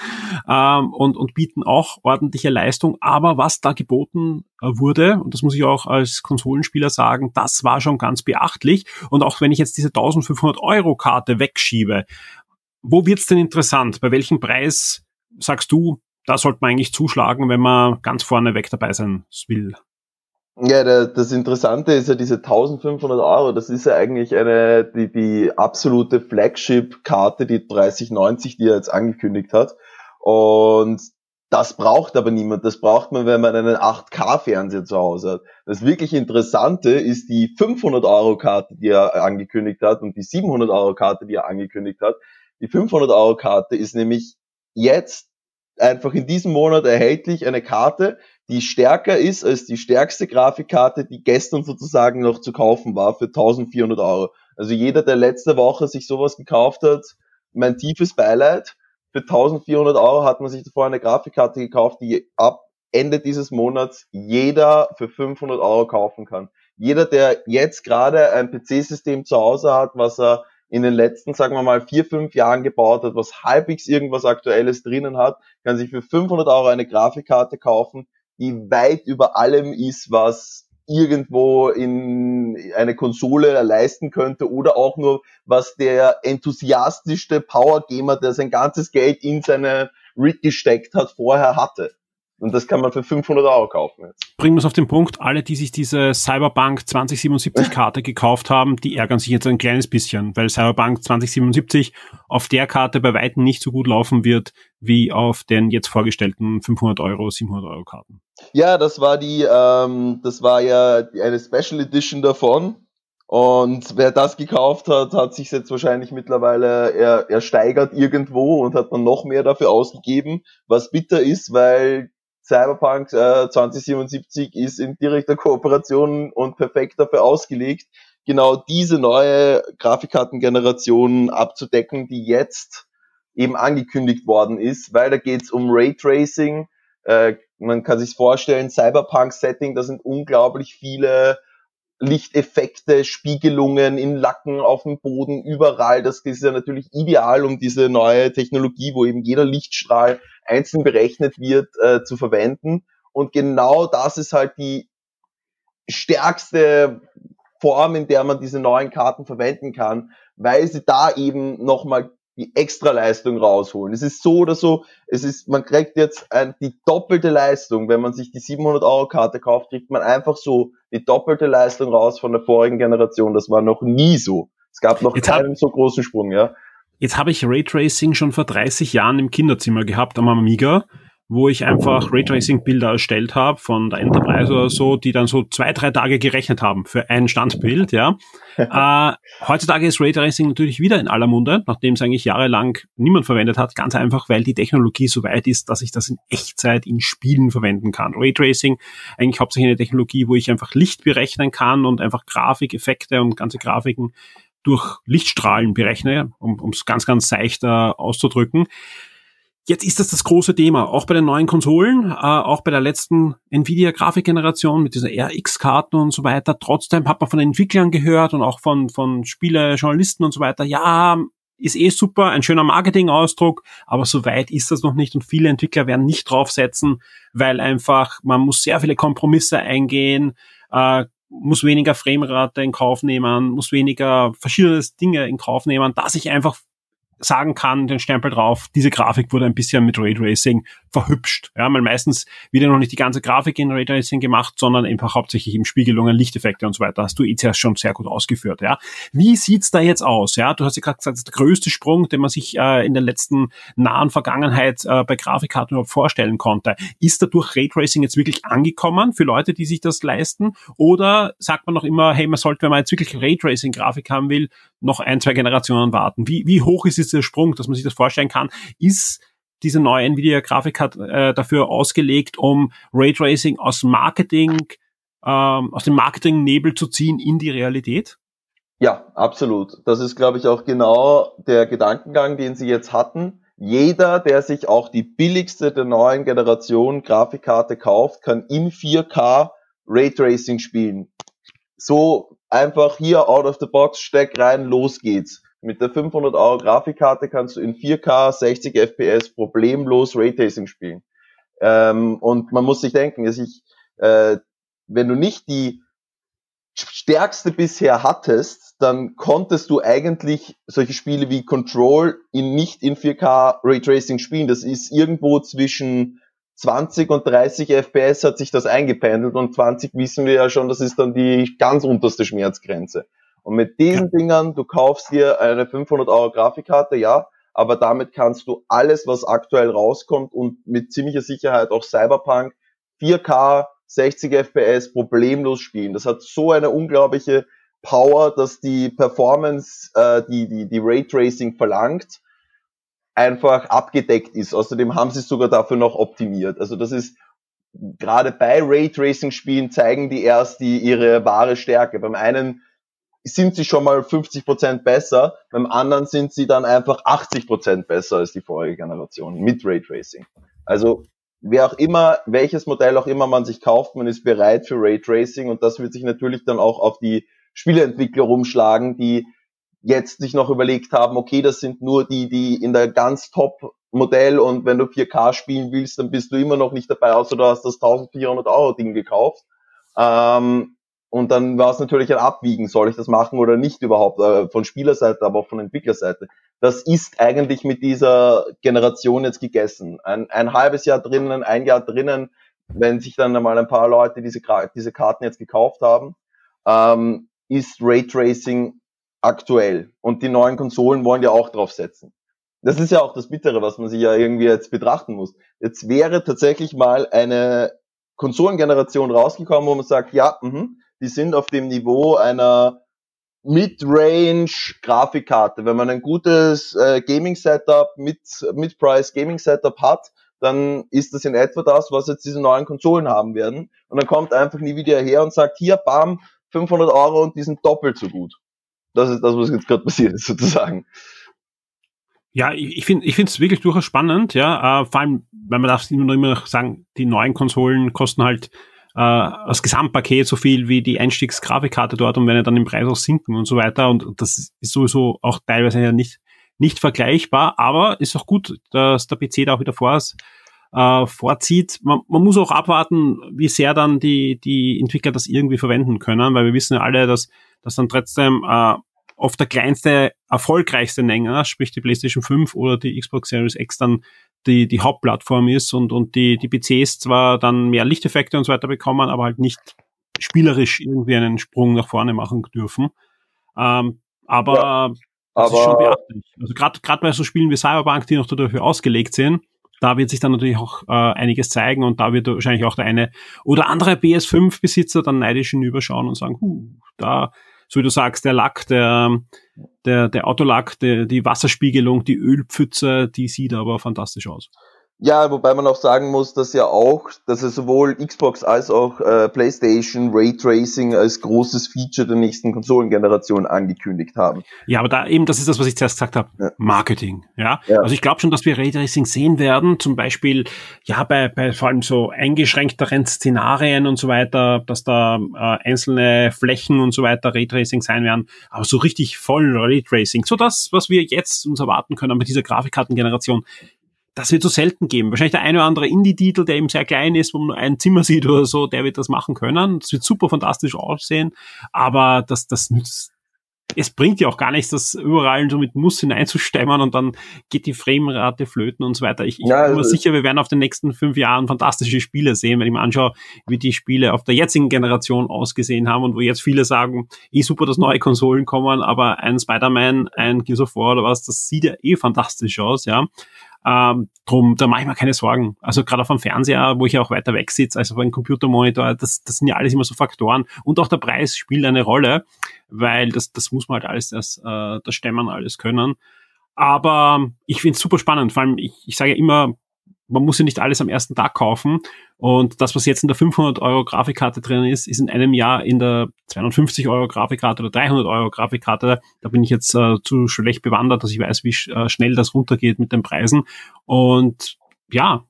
[SPEAKER 1] Ähm, und, und bieten auch ordentliche Leistung. Aber was da geboten äh, wurde, und das muss ich auch als Konsolenspieler sagen, das war schon ganz beachtlich. Und auch wenn ich jetzt diese 1500 Euro Karte wegschiebe, wo wird's denn interessant? Bei welchem Preis sagst du, da sollte man eigentlich zuschlagen, wenn man ganz vorne weg dabei sein will?
[SPEAKER 3] Ja, das Interessante ist ja diese 1500 Euro, das ist ja eigentlich eine, die, die absolute Flagship-Karte, die 3090, die er jetzt angekündigt hat. Und das braucht aber niemand. Das braucht man, wenn man einen 8K-Fernseher zu Hause hat. Das wirklich Interessante ist die 500 Euro Karte, die er angekündigt hat und die 700 Euro Karte, die er angekündigt hat. Die 500 Euro Karte ist nämlich jetzt einfach in diesem Monat erhältlich eine Karte, die stärker ist als die stärkste Grafikkarte, die gestern sozusagen noch zu kaufen war für 1400 Euro. Also jeder, der letzte Woche sich sowas gekauft hat, mein tiefes Beileid. Für 1400 Euro hat man sich davor eine Grafikkarte gekauft, die ab Ende dieses Monats jeder für 500 Euro kaufen kann. Jeder, der jetzt gerade ein PC-System zu Hause hat, was er in den letzten, sagen wir mal, vier, fünf Jahren gebaut hat, was halbwegs irgendwas Aktuelles drinnen hat, kann sich für 500 Euro eine Grafikkarte kaufen, die weit über allem ist, was irgendwo in eine Konsole leisten könnte oder auch nur was der enthusiastischste Power Gamer, der sein ganzes Geld in seine Rig gesteckt hat, vorher hatte. Und das kann man für 500 Euro kaufen jetzt.
[SPEAKER 1] Bringen wir es auf den Punkt, alle, die sich diese Cyberbank 2077 Karte gekauft haben, die ärgern sich jetzt ein kleines bisschen, weil Cyberbank 2077 auf der Karte bei Weitem nicht so gut laufen wird, wie auf den jetzt vorgestellten 500 Euro, 700 Euro Karten.
[SPEAKER 3] Ja, das war die, ähm, das war ja eine Special Edition davon. Und wer das gekauft hat, hat sich jetzt wahrscheinlich mittlerweile er, ersteigert irgendwo und hat dann noch mehr dafür ausgegeben, was bitter ist, weil Cyberpunk äh, 2077 ist in direkter Kooperation und perfekt dafür ausgelegt, genau diese neue Grafikkartengeneration abzudecken, die jetzt eben angekündigt worden ist, weil da geht's um Raytracing. Äh, man kann sich vorstellen, Cyberpunk-Setting, da sind unglaublich viele Lichteffekte, Spiegelungen in Lacken auf dem Boden, überall. Das ist ja natürlich ideal, um diese neue Technologie, wo eben jeder Lichtstrahl einzeln berechnet wird, äh, zu verwenden. Und genau das ist halt die stärkste Form, in der man diese neuen Karten verwenden kann, weil sie da eben nochmal die Extraleistung rausholen. Es ist so oder so, es ist, man kriegt jetzt ein, die doppelte Leistung. Wenn man sich die 700 Euro Karte kauft, kriegt man einfach so die doppelte Leistung raus von der vorigen Generation. Das war noch nie so. Es gab noch jetzt keinen hab, so großen Sprung, ja.
[SPEAKER 1] Jetzt habe ich Raytracing schon vor 30 Jahren im Kinderzimmer gehabt am Amiga wo ich einfach Raytracing-Bilder erstellt habe von der Enterprise oder so, die dann so zwei, drei Tage gerechnet haben für ein Standbild, ja. äh, heutzutage ist Raytracing natürlich wieder in aller Munde, nachdem es eigentlich jahrelang niemand verwendet hat, ganz einfach, weil die Technologie so weit ist, dass ich das in Echtzeit in Spielen verwenden kann. Raytracing eigentlich hauptsächlich eine Technologie, wo ich einfach Licht berechnen kann und einfach Grafikeffekte und ganze Grafiken durch Lichtstrahlen berechne, um es ganz, ganz seichter auszudrücken. Jetzt ist das das große Thema, auch bei den neuen Konsolen, äh, auch bei der letzten Nvidia-Grafikgeneration mit dieser RX-Karten und so weiter. Trotzdem hat man von den Entwicklern gehört und auch von, von Spielejournalisten und so weiter, ja, ist eh super, ein schöner Marketingausdruck, aber so weit ist das noch nicht und viele Entwickler werden nicht draufsetzen, weil einfach man muss sehr viele Kompromisse eingehen, äh, muss weniger Framerate in Kauf nehmen, muss weniger verschiedene Dinge in Kauf nehmen, dass ich einfach sagen kann, den Stempel drauf, diese Grafik wurde ein bisschen mit Raytracing verhübscht. Ja, weil meistens wird ja noch nicht die ganze Grafik in Raytracing gemacht, sondern einfach hauptsächlich im Spiegelungen, Lichteffekte und so weiter. Hast du eh zuerst schon sehr gut ausgeführt. Ja, wie sieht's da jetzt aus? Ja, du hast ja gerade gesagt, das ist der größte Sprung, den man sich äh, in der letzten nahen Vergangenheit äh, bei Grafikkarten überhaupt vorstellen konnte. Ist dadurch Raytracing jetzt wirklich angekommen für Leute, die sich das leisten? Oder sagt man noch immer, hey, man sollte, wenn man jetzt wirklich Raytracing-Grafik haben will, noch ein, zwei Generationen warten? Wie, wie hoch ist dieser Sprung, dass man sich das vorstellen kann? Ist diese neue Nvidia-Grafik hat äh, dafür ausgelegt, um Raytracing aus Marketing, ähm, aus dem Marketing-Nebel zu ziehen in die Realität?
[SPEAKER 3] Ja, absolut. Das ist, glaube ich, auch genau der Gedankengang, den Sie jetzt hatten. Jeder, der sich auch die billigste der neuen Generation Grafikkarte kauft, kann in 4K Raytracing spielen. So einfach hier out of the box, steck rein, los geht's. Mit der 500 Euro Grafikkarte kannst du in 4K 60 FPS problemlos Raytracing spielen. Ähm, und man muss sich denken, dass ich, äh, wenn du nicht die stärkste bisher hattest, dann konntest du eigentlich solche Spiele wie Control in nicht in 4K Raytracing spielen. Das ist irgendwo zwischen 20 und 30 FPS hat sich das eingependelt und 20 wissen wir ja schon, das ist dann die ganz unterste Schmerzgrenze. Und mit diesen ja. Dingern, du kaufst dir eine 500 Euro Grafikkarte, ja, aber damit kannst du alles, was aktuell rauskommt und mit ziemlicher Sicherheit auch Cyberpunk 4K 60 FPS problemlos spielen. Das hat so eine unglaubliche Power, dass die Performance, äh, die, die, die Raytracing verlangt, einfach abgedeckt ist. Außerdem haben sie es sogar dafür noch optimiert. Also das ist gerade bei Raytracing-Spielen zeigen die erst die ihre wahre Stärke. Beim einen sind sie schon mal 50 Prozent besser, beim anderen sind sie dann einfach 80 Prozent besser als die vorige Generation mit Raytracing. Also wer auch immer, welches Modell auch immer man sich kauft, man ist bereit für Raytracing und das wird sich natürlich dann auch auf die Spieleentwickler rumschlagen, die jetzt sich noch überlegt haben, okay, das sind nur die, die in der ganz Top Modell und wenn du 4K spielen willst, dann bist du immer noch nicht dabei, außer du hast das 1400 Euro Ding gekauft. Ähm, und dann war es natürlich ein Abwiegen, soll ich das machen oder nicht überhaupt, äh, von Spielerseite, aber auch von Entwicklerseite. Das ist eigentlich mit dieser Generation jetzt gegessen. Ein, ein halbes Jahr drinnen, ein Jahr drinnen, wenn sich dann einmal ein paar Leute diese, diese Karten jetzt gekauft haben, ähm, ist Raytracing aktuell. Und die neuen Konsolen wollen ja auch drauf setzen. Das ist ja auch das Bittere, was man sich ja irgendwie jetzt betrachten muss. Jetzt wäre tatsächlich mal eine Konsolengeneration rausgekommen, wo man sagt, ja, mh, die sind auf dem Niveau einer Mid-Range Grafikkarte. Wenn man ein gutes äh, Gaming Setup mit Mid-Price Gaming Setup hat, dann ist das in etwa das, was jetzt diese neuen Konsolen haben werden. Und dann kommt einfach wieder her und sagt, hier, bam, 500 Euro und die sind doppelt so gut. Das ist das, was jetzt gerade passiert ist, sozusagen.
[SPEAKER 1] Ja, ich, ich finde es wirklich durchaus spannend, ja. Äh, vor allem, weil man darf immer noch sagen, die neuen Konsolen kosten halt äh, das Gesamtpaket so viel wie die Einstiegsgrafikkarte dort und werden dann im Preis auch sinken und so weiter. Und das ist sowieso auch teilweise ja nicht, nicht vergleichbar, aber ist auch gut, dass der PC da auch wieder vor ist, äh, vorzieht. Man, man muss auch abwarten, wie sehr dann die, die Entwickler das irgendwie verwenden können, weil wir wissen ja alle, dass, dass dann trotzdem äh, oft der kleinste, erfolgreichste Nenner, sprich die PlayStation 5 oder die Xbox Series X dann die, die Hauptplattform ist und, und die, die PCs zwar dann mehr Lichteffekte und so weiter bekommen, aber halt nicht spielerisch irgendwie einen Sprung nach vorne machen dürfen. Ähm, aber ja, das ist schon beachtlich. Also gerade gerade bei so Spielen wie Cyberpunk, die noch dafür ausgelegt sind, da wird sich dann natürlich auch äh, einiges zeigen und da wird wahrscheinlich auch der eine oder andere PS5-Besitzer dann neidisch hinüberschauen und sagen, huh, da so wie du sagst, der Lack, der, der, der Autolack, der, die Wasserspiegelung, die Ölpfütze, die sieht aber fantastisch aus.
[SPEAKER 3] Ja, wobei man auch sagen muss, dass ja auch, dass er sowohl Xbox als auch äh, PlayStation Raytracing als großes Feature der nächsten Konsolengeneration angekündigt haben.
[SPEAKER 1] Ja, aber da eben, das ist das, was ich zuerst gesagt habe, ja. Marketing. Ja? ja, also ich glaube schon, dass wir Raytracing sehen werden, zum Beispiel ja bei, bei vor allem so eingeschränkteren Szenarien und so weiter, dass da äh, einzelne Flächen und so weiter Raytracing sein werden, aber so richtig voll Raytracing, so das, was wir jetzt uns erwarten können mit dieser Grafikkartengeneration das wird so selten geben. Wahrscheinlich der eine oder andere Indie-Titel, der eben sehr klein ist, wo man nur ein Zimmer sieht oder so, der wird das machen können. Das wird super fantastisch aussehen, aber das, das nützt es bringt ja auch gar nichts, das überall so mit Muss hineinzustemmen und dann geht die Framerate flöten und so weiter. Ich, ich ja, bin mir also sicher, wir werden auf den nächsten fünf Jahren fantastische Spiele sehen, wenn ich mir anschaue, wie die Spiele auf der jetzigen Generation ausgesehen haben und wo jetzt viele sagen, eh super, dass neue Konsolen kommen, aber ein Spider-Man, ein Gears of War oder was, das sieht ja eh fantastisch aus, ja. Ähm, drum, da mache ich mir keine Sorgen. Also gerade auf dem Fernseher, wo ich ja auch weiter weg sitze, als auf einem Computermonitor, das, das sind ja alles immer so Faktoren. Und auch der Preis spielt eine Rolle, weil das, das muss man halt alles, das, äh, das Stemmen alles können. Aber ich finde es super spannend. Vor allem, ich, ich sage ja immer, man muss ja nicht alles am ersten Tag kaufen. Und das, was jetzt in der 500 Euro Grafikkarte drin ist, ist in einem Jahr in der 250 Euro Grafikkarte oder 300 Euro Grafikkarte. Da bin ich jetzt äh, zu schlecht bewandert, dass ich weiß, wie sch äh, schnell das runtergeht mit den Preisen. Und ja,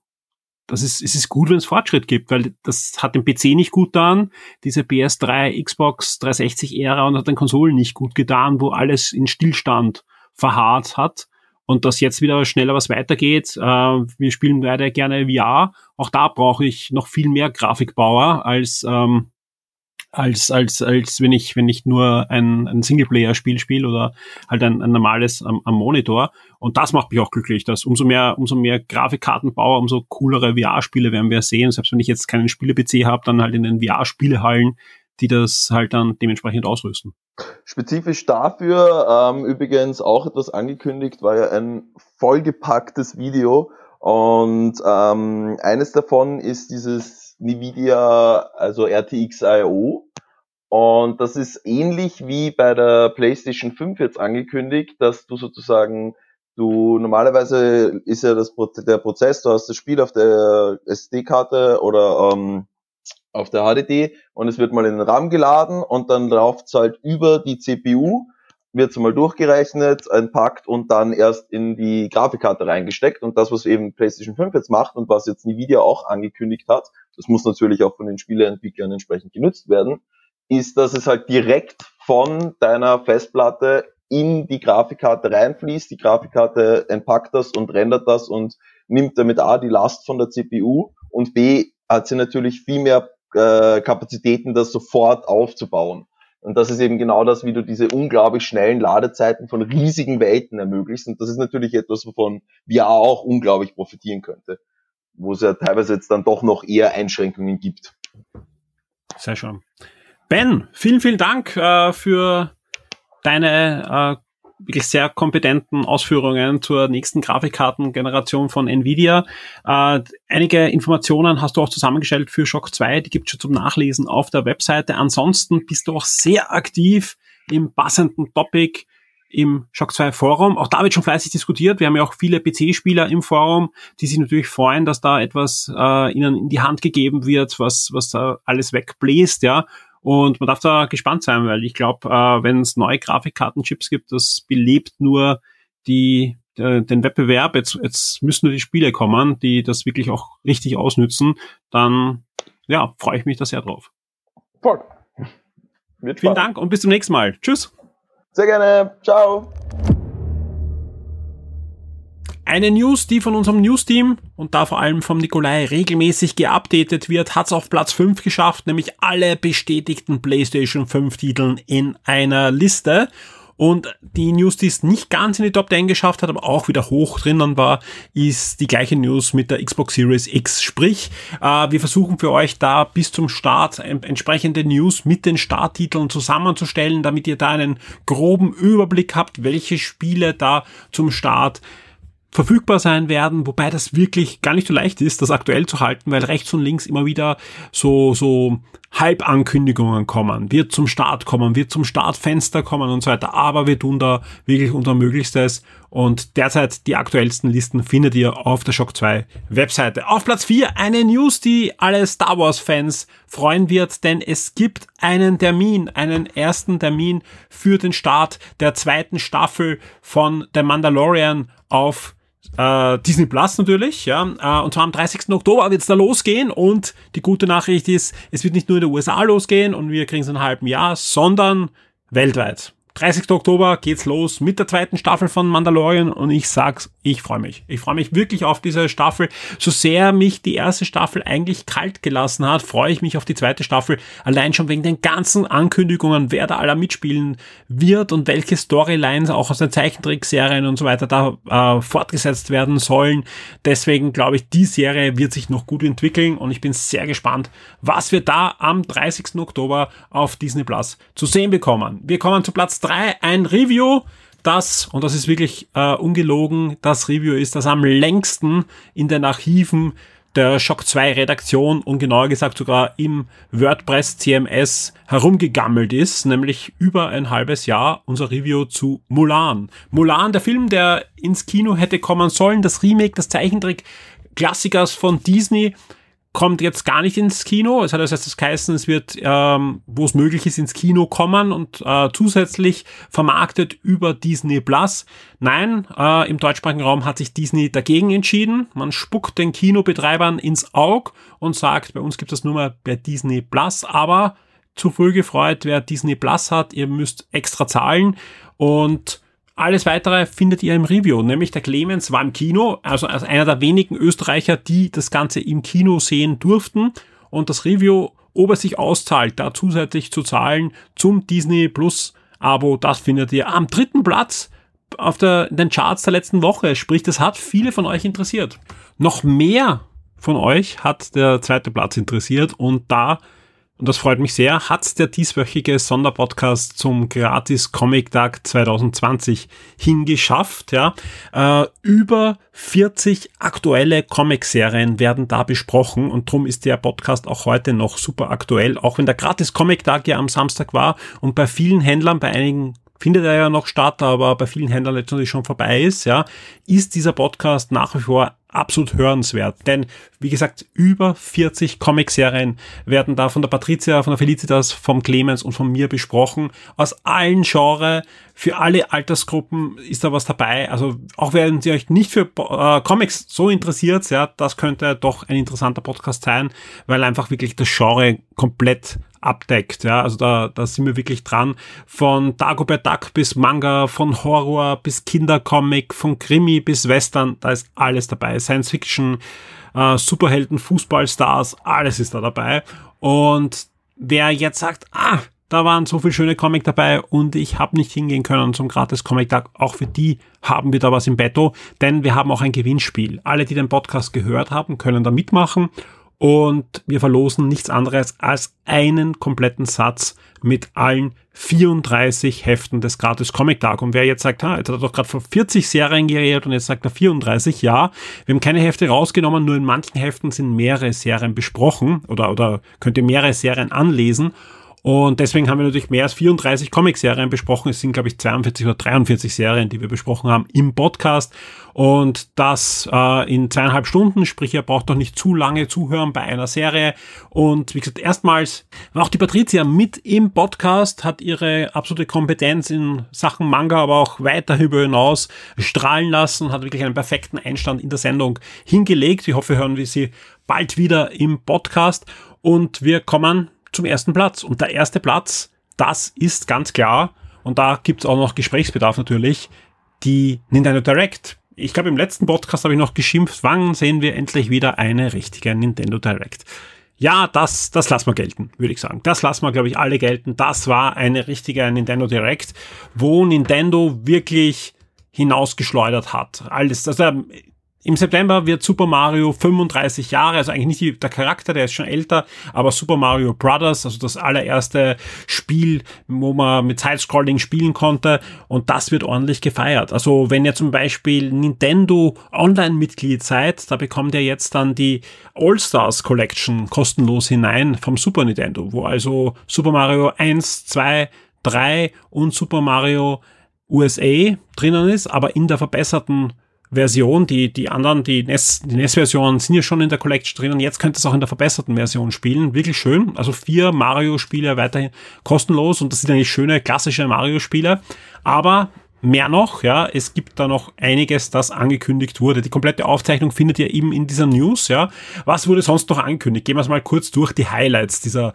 [SPEAKER 1] das ist, es ist gut, wenn es Fortschritt gibt, weil das hat dem PC nicht gut getan, diese PS3, Xbox 360 Ära und hat den Konsolen nicht gut getan, wo alles in Stillstand verharrt hat und dass jetzt wieder schneller was weitergeht. Äh, wir spielen leider gerne VR. Auch da brauche ich noch viel mehr Grafikbauer als ähm, als als als wenn ich wenn ich nur ein, ein Singleplayer-Spiel spiele oder halt ein, ein normales am, am Monitor. Und das macht mich auch glücklich, dass umso mehr umso mehr Grafikkartenbauer, umso coolere VR-Spiele werden wir sehen. Selbst wenn ich jetzt keinen Spiele-PC habe, dann halt in den VR-Spielehallen die das halt dann dementsprechend ausrüsten.
[SPEAKER 3] Spezifisch dafür ähm, übrigens auch etwas angekündigt, war ja ein vollgepacktes Video. Und ähm, eines davon ist dieses Nvidia, also RTX IO und das ist ähnlich wie bei der PlayStation 5 jetzt angekündigt, dass du sozusagen du normalerweise ist ja das der Prozess, du hast das Spiel auf der SD-Karte oder ähm, auf der HDD und es wird mal in den RAM geladen und dann läuft es halt über die CPU, wird es mal durchgerechnet, entpackt und dann erst in die Grafikkarte reingesteckt. Und das, was eben PlayStation 5 jetzt macht und was jetzt Nvidia auch angekündigt hat, das muss natürlich auch von den Spieleentwicklern entsprechend genutzt werden, ist, dass es halt direkt von deiner Festplatte in die Grafikkarte reinfließt, die Grafikkarte entpackt das und rendert das und nimmt damit A die Last von der CPU und B hat sie natürlich viel mehr äh, Kapazitäten, das sofort aufzubauen. Und das ist eben genau das, wie du diese unglaublich schnellen Ladezeiten von riesigen Welten ermöglichst. Und das ist natürlich etwas, wovon VR auch unglaublich profitieren könnte, wo es ja teilweise jetzt dann doch noch eher Einschränkungen gibt.
[SPEAKER 1] Sehr schön. Ben, vielen, vielen Dank äh, für deine äh, wirklich sehr kompetenten Ausführungen zur nächsten Grafikkartengeneration von Nvidia. Äh, einige Informationen hast du auch zusammengestellt für Shock 2, die gibt es schon zum Nachlesen auf der Webseite. Ansonsten bist du auch sehr aktiv im passenden Topic im Shock 2 Forum. Auch da wird schon fleißig diskutiert. Wir haben ja auch viele PC-Spieler im Forum, die sich natürlich freuen, dass da etwas äh, ihnen in die Hand gegeben wird, was, was da alles wegbläst, ja. Und man darf da gespannt sein, weil ich glaube, äh, wenn es neue Grafikkartenchips gibt, das belebt nur die, äh, den Wettbewerb, jetzt, jetzt müssen nur die Spiele kommen, die das wirklich auch richtig ausnützen, dann ja, freue ich mich da sehr drauf.
[SPEAKER 3] Voll.
[SPEAKER 1] Wird Vielen Dank und bis zum nächsten Mal. Tschüss.
[SPEAKER 3] Sehr gerne. Ciao.
[SPEAKER 1] Eine News, die von unserem News-Team und da vor allem vom Nikolai regelmäßig geupdatet wird, hat es auf Platz 5 geschafft, nämlich alle bestätigten PlayStation 5 Titeln in einer Liste. Und die News, die es nicht ganz in die Top 10 geschafft hat, aber auch wieder hoch drinnen war, ist die gleiche News mit der Xbox Series X. Sprich, äh, wir versuchen für euch da bis zum Start entsprechende News mit den Starttiteln zusammenzustellen, damit ihr da einen groben Überblick habt, welche Spiele da zum Start verfügbar sein werden, wobei das wirklich gar nicht so leicht ist, das aktuell zu halten, weil rechts und links immer wieder so, so Halbankündigungen kommen, wird zum Start kommen, wird zum Startfenster kommen und so weiter, aber wir tun da wirklich unser Möglichstes. Und derzeit die aktuellsten Listen findet ihr auf der Shock 2 Webseite. Auf Platz 4 eine News, die alle Star Wars Fans freuen wird, denn es gibt einen Termin, einen ersten Termin für den Start der zweiten Staffel von The Mandalorian auf äh, Disney Plus natürlich, ja. Äh, und zwar am 30. Oktober wird es da losgehen und die gute Nachricht ist, es wird nicht nur in den USA losgehen und wir kriegen es in einem halben Jahr, sondern weltweit. 30. Oktober geht's los mit der zweiten Staffel von Mandalorian und ich sag's, ich freue mich. Ich freue mich wirklich auf diese Staffel. So sehr mich die erste Staffel eigentlich kalt gelassen hat, freue ich mich auf die zweite Staffel. Allein schon wegen den ganzen Ankündigungen, wer da aller mitspielen wird und welche Storylines auch aus den Zeichentrickserien und so weiter da äh, fortgesetzt werden sollen. Deswegen glaube ich, die Serie wird sich noch gut entwickeln und ich bin sehr gespannt, was wir da am 30. Oktober auf Disney Plus zu sehen bekommen. Wir kommen zu Platz 3, ein Review das, und das ist wirklich äh, ungelogen, das Review ist, das am längsten in den Archiven der Shock 2 Redaktion und genauer gesagt sogar im WordPress CMS herumgegammelt ist, nämlich über ein halbes Jahr unser Review zu Mulan. Mulan, der Film, der ins Kino hätte kommen sollen, das Remake des Zeichentrick Klassikers von Disney, kommt jetzt gar nicht ins Kino. Es hat also das geheißen, es wird, ähm, wo es möglich ist, ins Kino kommen und äh, zusätzlich vermarktet über Disney Plus. Nein, äh, im deutschsprachigen Raum hat sich Disney dagegen entschieden. Man spuckt den Kinobetreibern ins Auge und sagt, bei uns gibt es nur mal bei Disney Plus, aber zu früh gefreut, wer Disney Plus hat, ihr müsst extra zahlen und alles weitere findet ihr im Review, nämlich der Clemens war im Kino, also als einer der wenigen Österreicher, die das Ganze im Kino sehen durften und das Review, ob er sich auszahlt, da zusätzlich zu zahlen zum Disney Plus Abo, das findet ihr am dritten Platz auf der, den Charts der letzten Woche. Sprich, das hat viele von euch interessiert. Noch mehr von euch hat der zweite Platz interessiert und da und das freut mich sehr, hat der dieswöchige Sonderpodcast zum Gratis Comic Tag 2020 hingeschafft. Ja. Äh, über 40 aktuelle Comic-Serien werden da besprochen und darum ist der Podcast auch heute noch super aktuell, auch wenn der Gratis Comic Tag ja am Samstag war und bei vielen Händlern, bei einigen findet er ja noch statt, aber bei vielen Händlern letztendlich schon vorbei ist, ja, ist dieser Podcast nach wie vor absolut hörenswert. Denn, wie gesagt, über 40 Comicserien werden da von der Patricia, von der Felicitas, vom Clemens und von mir besprochen. Aus allen Genres, für alle Altersgruppen ist da was dabei. Also, auch wenn ihr euch nicht für äh, Comics so interessiert, ja, das könnte doch ein interessanter Podcast sein, weil einfach wirklich das Genre komplett abdeckt. Ja, also da, da sind wir wirklich dran. Von Dagobert Duck bis Manga, von Horror bis Kindercomic, von Krimi bis Western, da ist alles dabei. Science Fiction, äh, Superhelden, Fußballstars, alles ist da dabei. Und wer jetzt sagt, ah, da waren so viele schöne Comic dabei und ich habe nicht hingehen können zum gratis Comic Tag. Auch für die haben wir da was im Betto, denn wir haben auch ein Gewinnspiel. Alle, die den Podcast gehört haben, können da mitmachen und wir verlosen nichts anderes als einen kompletten Satz mit allen 34 Heften des Gratis Comic Tag. Und wer jetzt sagt, ha, jetzt hat er doch gerade von 40 Serien geredet und jetzt sagt er 34, ja, wir haben keine Hefte rausgenommen, nur in manchen Heften sind mehrere Serien besprochen oder, oder könnt ihr mehrere Serien anlesen. Und deswegen haben wir natürlich mehr als 34 Comic-Serien besprochen. Es sind, glaube ich, 42 oder 43 Serien, die wir besprochen haben im Podcast. Und das äh, in zweieinhalb Stunden, sprich, ihr braucht doch nicht zu lange zuhören bei einer Serie. Und wie gesagt, erstmals war auch die Patricia mit im Podcast, hat ihre absolute Kompetenz in Sachen Manga, aber auch weiter darüber hinaus strahlen lassen, hat wirklich einen perfekten Einstand in der Sendung hingelegt. Ich hoffe, hören wir sie bald wieder im Podcast. Und wir kommen zum ersten Platz. Und der erste Platz, das ist ganz klar, und da gibt's auch noch Gesprächsbedarf natürlich, die Nintendo Direct. Ich glaube, im letzten Podcast habe ich noch geschimpft, wann sehen wir endlich wieder eine richtige Nintendo Direct. Ja, das, das lassen wir gelten, würde ich sagen. Das lassen wir, glaube ich, alle gelten. Das war eine richtige Nintendo Direct, wo Nintendo wirklich hinausgeschleudert hat. Alles, also im September wird Super Mario 35 Jahre, also eigentlich nicht der Charakter, der ist schon älter, aber Super Mario Brothers, also das allererste Spiel, wo man mit Sidescrolling spielen konnte und das wird ordentlich gefeiert. Also wenn ihr zum Beispiel Nintendo Online-Mitglied seid, da bekommt ihr jetzt dann die All-Stars Collection kostenlos hinein vom Super Nintendo, wo also Super Mario 1, 2, 3 und Super Mario USA drinnen ist, aber in der verbesserten Version, die, die anderen, die NES, die NES-Versionen sind ja schon in der Collection drin und jetzt könnt ihr es auch in der verbesserten Version spielen. Wirklich schön. Also vier Mario-Spiele weiterhin kostenlos und das sind eigentlich schöne, klassische Mario-Spiele. Aber mehr noch, ja, es gibt da noch einiges, das angekündigt wurde. Die komplette Aufzeichnung findet ihr eben in dieser News, ja. Was wurde sonst noch angekündigt? Gehen wir es mal kurz durch die Highlights dieser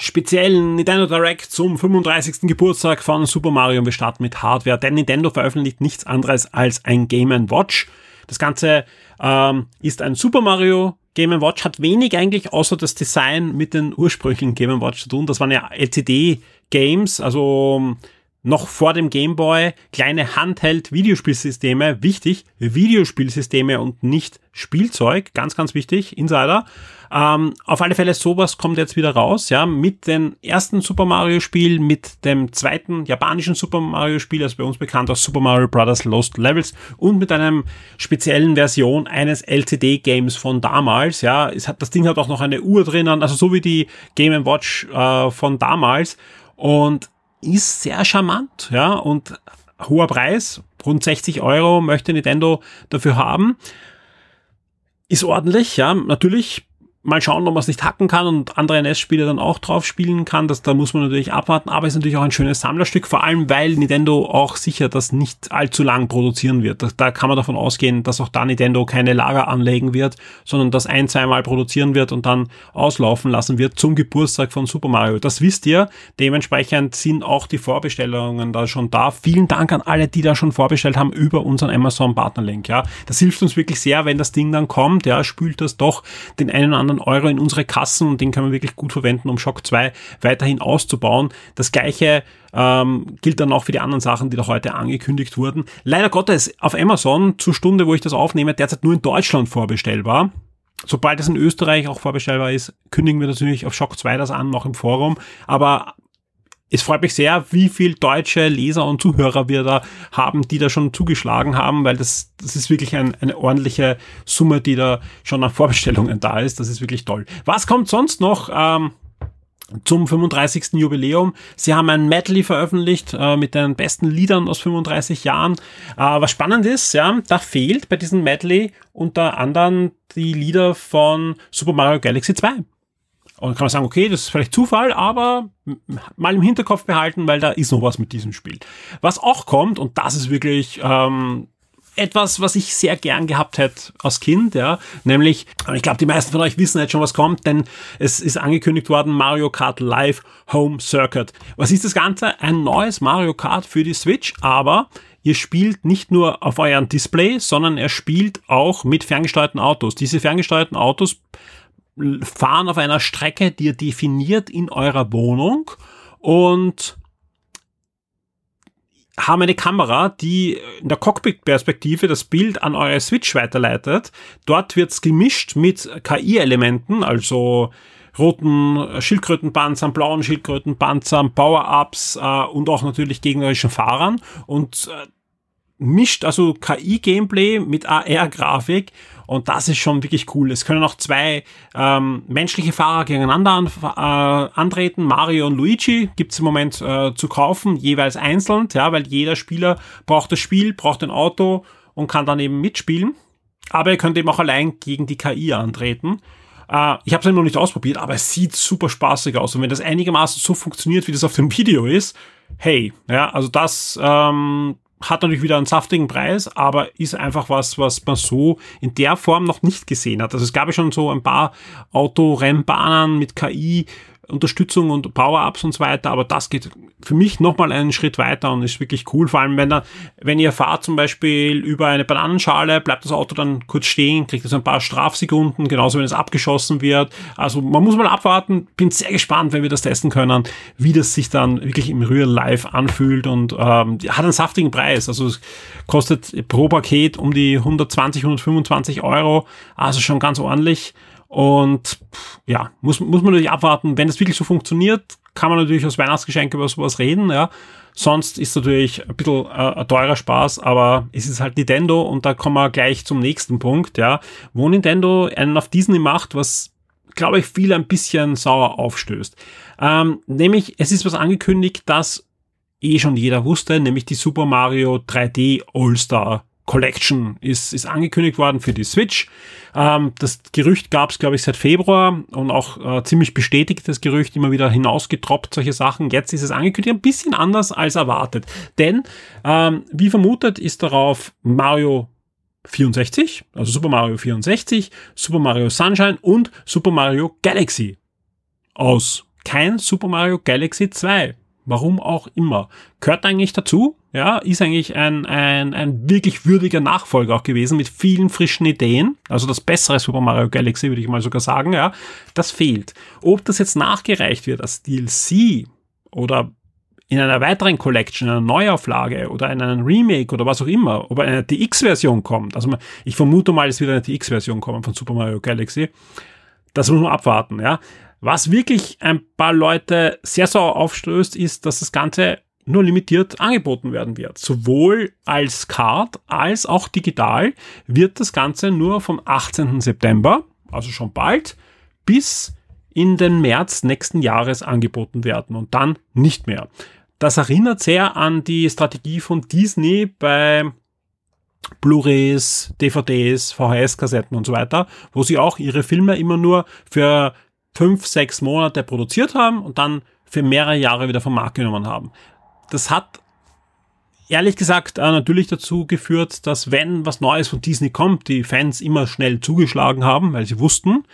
[SPEAKER 1] speziellen Nintendo Direct zum 35. Geburtstag von Super Mario. Wir starten mit Hardware, denn Nintendo veröffentlicht nichts anderes als ein Game Watch. Das Ganze ähm, ist ein Super Mario Game Watch, hat wenig eigentlich außer das Design mit den ursprünglichen Game Watch zu tun. Das waren ja LCD Games, also noch vor dem Game Boy kleine Handheld-Videospielsysteme. Wichtig, Videospielsysteme und nicht Spielzeug. Ganz, ganz wichtig. Insider. Ähm, auf alle Fälle, sowas kommt jetzt wieder raus, ja, mit dem ersten Super Mario Spiel, mit dem zweiten japanischen Super Mario Spiel, das bei uns bekannt als Super Mario Bros. Lost Levels und mit einem speziellen Version eines LCD Games von damals, ja. Es hat, das Ding hat auch noch eine Uhr drinnen, also so wie die Game Watch äh, von damals und ist sehr charmant, ja, und hoher Preis, rund 60 Euro möchte Nintendo dafür haben. Ist ordentlich, ja, natürlich mal schauen, ob man es nicht hacken kann und andere NES-Spiele dann auch drauf spielen kann. Das, da muss man natürlich abwarten, aber ist natürlich auch ein schönes Sammlerstück, vor allem weil Nintendo auch sicher das nicht allzu lang produzieren wird. Da, da kann man davon ausgehen, dass auch da Nintendo keine Lager anlegen wird, sondern das ein, zweimal produzieren wird und dann auslaufen lassen wird zum Geburtstag von Super Mario. Das wisst ihr. Dementsprechend sind auch die Vorbestellungen da schon da. Vielen Dank an alle, die da schon vorbestellt haben über unseren Amazon Partnerlink. Ja, das hilft uns wirklich sehr, wenn das Ding dann kommt. Ja, spült das doch den einen oder anderen Millionen Euro in unsere Kassen und den kann man wirklich gut verwenden, um Shock 2 weiterhin auszubauen. Das gleiche ähm, gilt dann auch für die anderen Sachen, die da heute angekündigt wurden. Leider Gottes auf Amazon zur Stunde, wo ich das aufnehme, derzeit nur in Deutschland vorbestellbar. Sobald es in Österreich auch vorbestellbar ist, kündigen wir natürlich auf Shock 2 das an, noch im Forum. Aber es freut mich sehr, wie viel deutsche Leser und Zuhörer wir da haben, die da schon zugeschlagen haben, weil das, das ist wirklich ein, eine ordentliche Summe, die da schon an Vorbestellungen da ist. Das ist wirklich toll. Was kommt sonst noch? Ähm, zum 35. Jubiläum. Sie haben ein Medley veröffentlicht äh, mit den besten Liedern aus 35 Jahren. Äh, was spannend ist, ja, da fehlt bei diesem Medley unter anderem die Lieder von Super Mario Galaxy 2. Und kann man sagen, okay, das ist vielleicht Zufall, aber mal im Hinterkopf behalten, weil da ist noch was mit diesem Spiel. Was auch kommt, und das ist wirklich ähm, etwas, was ich sehr gern gehabt hätte als Kind, ja, nämlich, ich glaube, die meisten von euch wissen jetzt schon, was kommt, denn es ist angekündigt worden, Mario Kart Live Home Circuit. Was ist das Ganze? Ein neues Mario Kart für die Switch, aber ihr spielt nicht nur auf euren Display, sondern er spielt auch mit ferngesteuerten Autos. Diese ferngesteuerten Autos fahren auf einer Strecke, die ihr definiert in eurer Wohnung und haben eine Kamera, die in der Cockpit-Perspektive das Bild an eure Switch weiterleitet. Dort wird's gemischt mit KI-Elementen, also roten Schildkrötenpanzern, blauen Schildkrötenpanzern, Power-Ups äh, und auch natürlich gegnerischen Fahrern und äh, mischt also KI-Gameplay mit AR-Grafik Und das ist schon wirklich cool. Es können auch zwei ähm, menschliche Fahrer gegeneinander an, äh, antreten. Mario und Luigi gibt's im Moment äh, zu kaufen, jeweils einzeln, ja, weil jeder Spieler braucht das Spiel, braucht ein Auto und kann dann eben mitspielen. Aber ihr könnt eben auch allein gegen die KI antreten. Äh, ich habe es noch nicht ausprobiert, aber es sieht super spaßig aus. Und wenn das einigermaßen so funktioniert, wie das auf dem Video ist, hey, ja, also das ähm, hat natürlich wieder einen saftigen Preis, aber ist einfach was, was man so in der Form noch nicht gesehen hat. Also es gab ja schon so ein paar Autorennbahnen mit KI, Unterstützung und Power-Ups und so weiter, aber das geht für mich nochmal einen Schritt weiter und ist wirklich cool. Vor allem, wenn, da, wenn ihr fahrt zum Beispiel über eine Bananenschale, bleibt das Auto dann kurz stehen, kriegt es ein paar Strafsekunden, genauso wenn es abgeschossen wird. Also man muss mal abwarten. Bin sehr gespannt, wenn wir das testen können, wie das sich dann wirklich im Real Life anfühlt und ähm, hat einen saftigen Preis. Also es kostet pro Paket um die 120, 125 Euro, also schon ganz ordentlich. Und ja, muss, muss man natürlich abwarten. Wenn es wirklich so funktioniert, kann man natürlich als Weihnachtsgeschenk über sowas reden, ja. Sonst ist natürlich ein bisschen äh, ein teurer Spaß, aber es ist halt Nintendo und da kommen wir gleich zum nächsten Punkt, ja. Wo Nintendo einen auf Disney macht, was glaube ich viele ein bisschen sauer aufstößt. Ähm, nämlich, es ist was angekündigt, das eh schon jeder wusste, nämlich die Super Mario 3D All-Star Collection ist, ist angekündigt worden für die Switch. Ähm, das Gerücht gab es, glaube ich, seit Februar und auch äh, ziemlich bestätigt das Gerücht, immer wieder hinausgetroppt, solche Sachen. Jetzt ist es angekündigt, ein bisschen anders als erwartet. Denn, ähm, wie vermutet, ist darauf Mario 64, also Super Mario 64, Super Mario Sunshine und Super Mario Galaxy aus. Kein Super Mario Galaxy 2. Warum auch immer. Gehört eigentlich dazu, ja, ist eigentlich ein, ein, ein wirklich würdiger Nachfolger auch gewesen mit vielen frischen Ideen. Also das bessere Super Mario Galaxy, würde ich mal sogar sagen, ja. Das fehlt. Ob das jetzt nachgereicht wird als DLC oder in einer weiteren Collection, in einer Neuauflage oder in einem Remake oder was auch immer, ob eine DX-Version kommt. Also ich vermute mal, es wird eine DX-Version kommen von Super Mario Galaxy. Das muss man abwarten, ja. Was wirklich ein paar Leute sehr sauer aufstößt, ist, dass das Ganze nur limitiert angeboten werden wird. Sowohl als Card als auch digital wird das Ganze nur vom 18. September, also schon bald, bis in den März nächsten Jahres angeboten werden und dann nicht mehr. Das erinnert sehr an die Strategie von Disney bei Blu-rays, DVDs, VHS-Kassetten und so weiter, wo sie auch ihre Filme immer nur für fünf, sechs Monate produziert haben und dann für mehrere Jahre wieder vom Markt genommen haben. Das hat ehrlich gesagt äh, natürlich dazu geführt, dass wenn was Neues von Disney kommt, die Fans immer schnell zugeschlagen haben, weil sie wussten,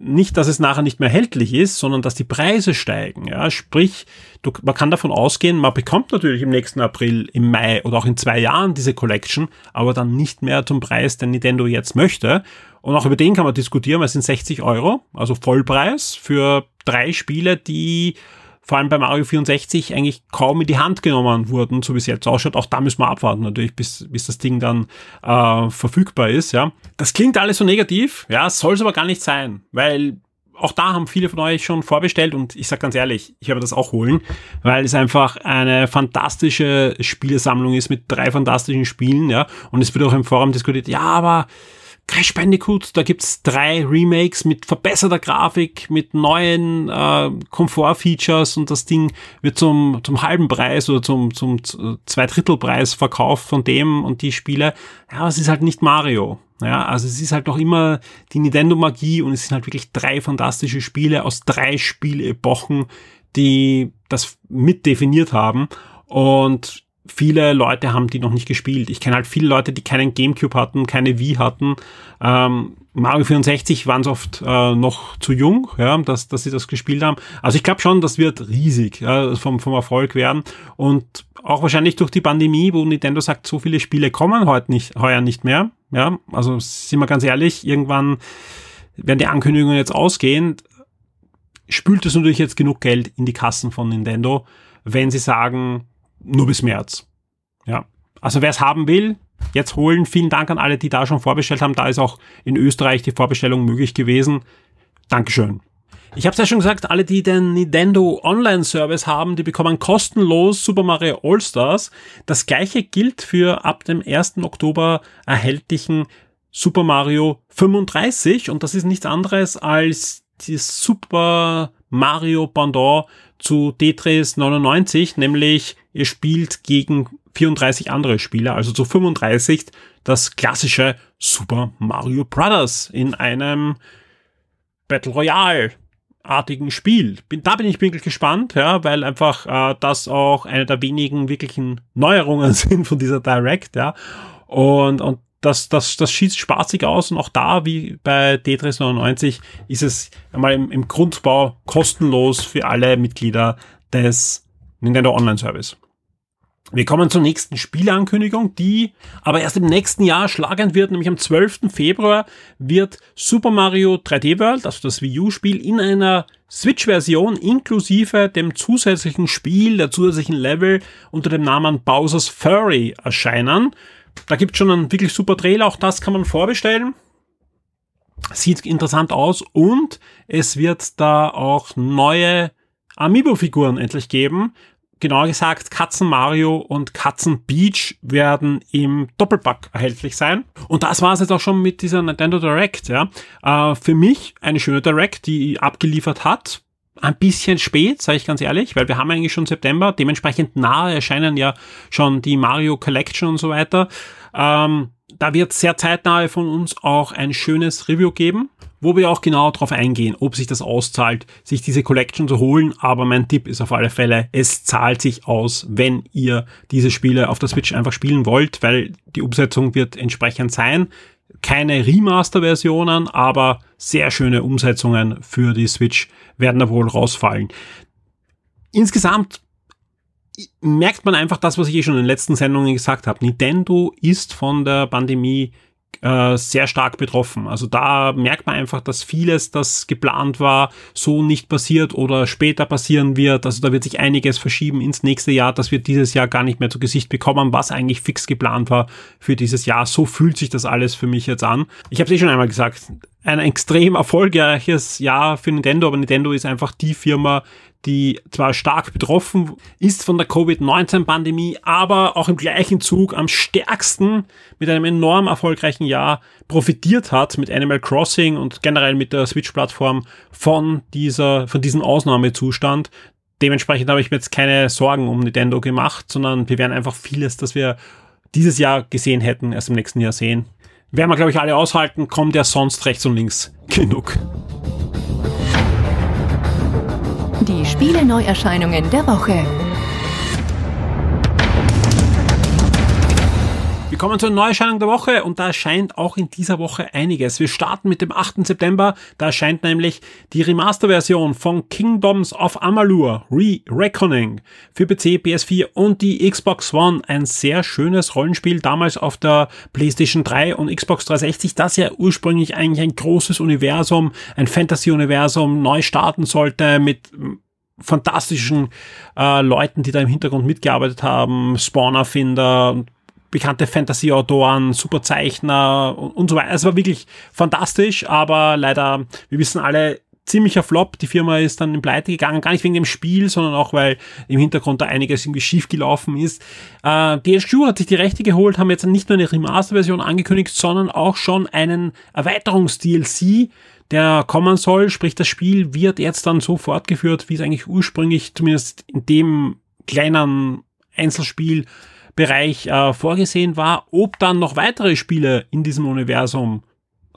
[SPEAKER 1] nicht, dass es nachher nicht mehr erhältlich ist, sondern dass die Preise steigen. Ja, sprich, du, man kann davon ausgehen, man bekommt natürlich im nächsten April, im Mai oder auch in zwei Jahren diese Collection, aber dann nicht mehr zum Preis, den Nintendo jetzt möchte. Und auch über den kann man diskutieren, weil es sind 60 Euro, also Vollpreis für drei Spiele, die vor allem bei Mario 64 eigentlich kaum in die Hand genommen wurden, so wie es jetzt ausschaut. Auch da müssen wir abwarten natürlich, bis, bis das Ding dann äh, verfügbar ist. Ja, Das klingt alles so negativ, ja, soll es aber gar nicht sein, weil auch da haben viele von euch schon vorbestellt und ich sage ganz ehrlich, ich werde das auch holen, weil es einfach eine fantastische Spielesammlung ist mit drei fantastischen Spielen, ja. Und es wird auch im Forum diskutiert, ja, aber Crash Bandicoot, da gibt's drei Remakes mit verbesserter Grafik, mit neuen äh, Komfortfeatures und das Ding wird zum, zum halben Preis oder zum, zum Zweidrittelpreis verkauft von dem und die Spiele. Ja, es ist halt nicht Mario. Ja, also es ist halt noch immer die Nintendo-Magie und es sind halt wirklich drei fantastische Spiele aus drei Spielepochen, die das mit definiert haben. Und viele Leute haben die noch nicht gespielt. Ich kenne halt viele Leute, die keinen Gamecube hatten, keine Wii hatten. Ähm, Mario 64 waren es oft äh, noch zu jung, ja, dass, dass sie das gespielt haben. Also ich glaube schon, das wird riesig ja, vom, vom Erfolg werden. Und auch wahrscheinlich durch die Pandemie, wo Nintendo sagt, so viele Spiele kommen heute nicht, heuer nicht mehr. Ja, also sind wir ganz ehrlich, irgendwann werden die Ankündigungen jetzt ausgehen, spült es natürlich jetzt genug Geld in die Kassen von Nintendo, wenn sie sagen, nur bis März. Ja. Also wer es haben will, jetzt holen. Vielen Dank an alle, die da schon vorbestellt haben. Da ist auch in Österreich die Vorbestellung möglich gewesen. Dankeschön. Ich habe es ja schon gesagt, alle, die den Nintendo Online Service haben, die bekommen kostenlos Super Mario All Stars. Das gleiche gilt für ab dem 1. Oktober erhältlichen Super Mario 35 und das ist nichts anderes als das Super Mario Pendant zu Tetris 99, nämlich ihr spielt gegen 34 andere Spieler, also zu 35 das klassische Super Mario Brothers in einem Battle Royale artigen Spiel. Bin, da bin ich wirklich gespannt, ja, weil einfach äh, das auch eine der wenigen wirklichen Neuerungen sind von dieser Direct, ja. Und, und das, das, das schießt spaßig aus und auch da, wie bei Tetris 99, ist es einmal im, im Grundbau kostenlos für alle Mitglieder des Nintendo Online Service. Wir kommen zur nächsten Spieleankündigung, die aber erst im nächsten Jahr schlagend wird, nämlich am 12. Februar wird Super Mario 3D World, also das Wii U-Spiel, in einer Switch-Version inklusive dem zusätzlichen Spiel, der zusätzlichen Level unter dem Namen Bowser's Furry erscheinen. Da gibt es schon einen wirklich super Trailer, auch das kann man vorbestellen. Sieht interessant aus und es wird da auch neue Amiibo-Figuren endlich geben. Genauer gesagt, Katzen Mario und Katzen Beach werden im Doppelpack erhältlich sein. Und das war es jetzt auch schon mit dieser Nintendo Direct. Ja. Äh, für mich eine schöne Direct, die abgeliefert hat ein bisschen spät, sage ich ganz ehrlich, weil wir haben eigentlich schon September, dementsprechend nahe erscheinen ja schon die Mario Collection und so weiter. Ähm, da wird sehr zeitnah von uns auch ein schönes Review geben, wo wir auch genau darauf eingehen, ob sich das auszahlt, sich diese Collection zu holen. Aber mein Tipp ist auf alle Fälle, es zahlt sich aus, wenn ihr diese Spiele auf der Switch einfach spielen wollt, weil die Umsetzung wird entsprechend sein keine Remaster-Versionen, aber sehr schöne Umsetzungen für die Switch werden da wohl rausfallen. Insgesamt merkt man einfach das, was ich eh schon in den letzten Sendungen gesagt habe. Nintendo ist von der Pandemie äh, sehr stark betroffen. Also da merkt man einfach, dass vieles, das geplant war, so nicht passiert oder später passieren wird. Also da wird sich einiges verschieben ins nächste Jahr. Das wird dieses Jahr gar nicht mehr zu Gesicht bekommen, was eigentlich fix geplant war für dieses Jahr. So fühlt sich das alles für mich jetzt an. Ich habe es eh schon einmal gesagt, ein extrem erfolgreiches Jahr für Nintendo, aber Nintendo ist einfach die Firma, die zwar stark betroffen ist von der Covid-19-Pandemie, aber auch im gleichen Zug am stärksten mit einem enorm erfolgreichen Jahr profitiert hat mit Animal Crossing und generell mit der Switch-Plattform von dieser, von diesem Ausnahmezustand. Dementsprechend habe ich mir jetzt keine Sorgen um Nintendo gemacht, sondern wir werden einfach vieles, das wir dieses Jahr gesehen hätten, erst im nächsten Jahr sehen. Werden wir, glaube ich, alle aushalten, kommt ja sonst rechts und links genug.
[SPEAKER 2] Die Spiele-Neuerscheinungen der Woche.
[SPEAKER 1] Wir kommen zur Neuerscheinung der Woche und da erscheint auch in dieser Woche einiges. Wir starten mit dem 8. September. Da erscheint nämlich die Remaster-Version von Kingdoms of Amalur Re-Reckoning für PC, PS4 und die Xbox One. Ein sehr schönes Rollenspiel, damals auf der PlayStation 3 und Xbox 360, das ja ursprünglich eigentlich ein großes Universum, ein Fantasy-Universum neu starten sollte mit fantastischen äh, Leuten, die da im Hintergrund mitgearbeitet haben, Spawnerfinder, bekannte Fantasy-Autoren, Superzeichner und, und so weiter. Es war wirklich fantastisch, aber leider, wir wissen alle, ziemlicher Flop. Die Firma ist dann in Pleite gegangen, gar nicht wegen dem Spiel, sondern auch, weil im Hintergrund da einiges irgendwie schief gelaufen ist. Äh, DSQ hat sich die Rechte geholt, haben jetzt nicht nur eine Remaster-Version angekündigt, sondern auch schon einen Erweiterungs-DLC, der kommen soll. Sprich, das Spiel wird jetzt dann so fortgeführt, wie es eigentlich ursprünglich, zumindest in dem kleinen Einzelspielbereich äh, vorgesehen war. Ob dann noch weitere Spiele in diesem Universum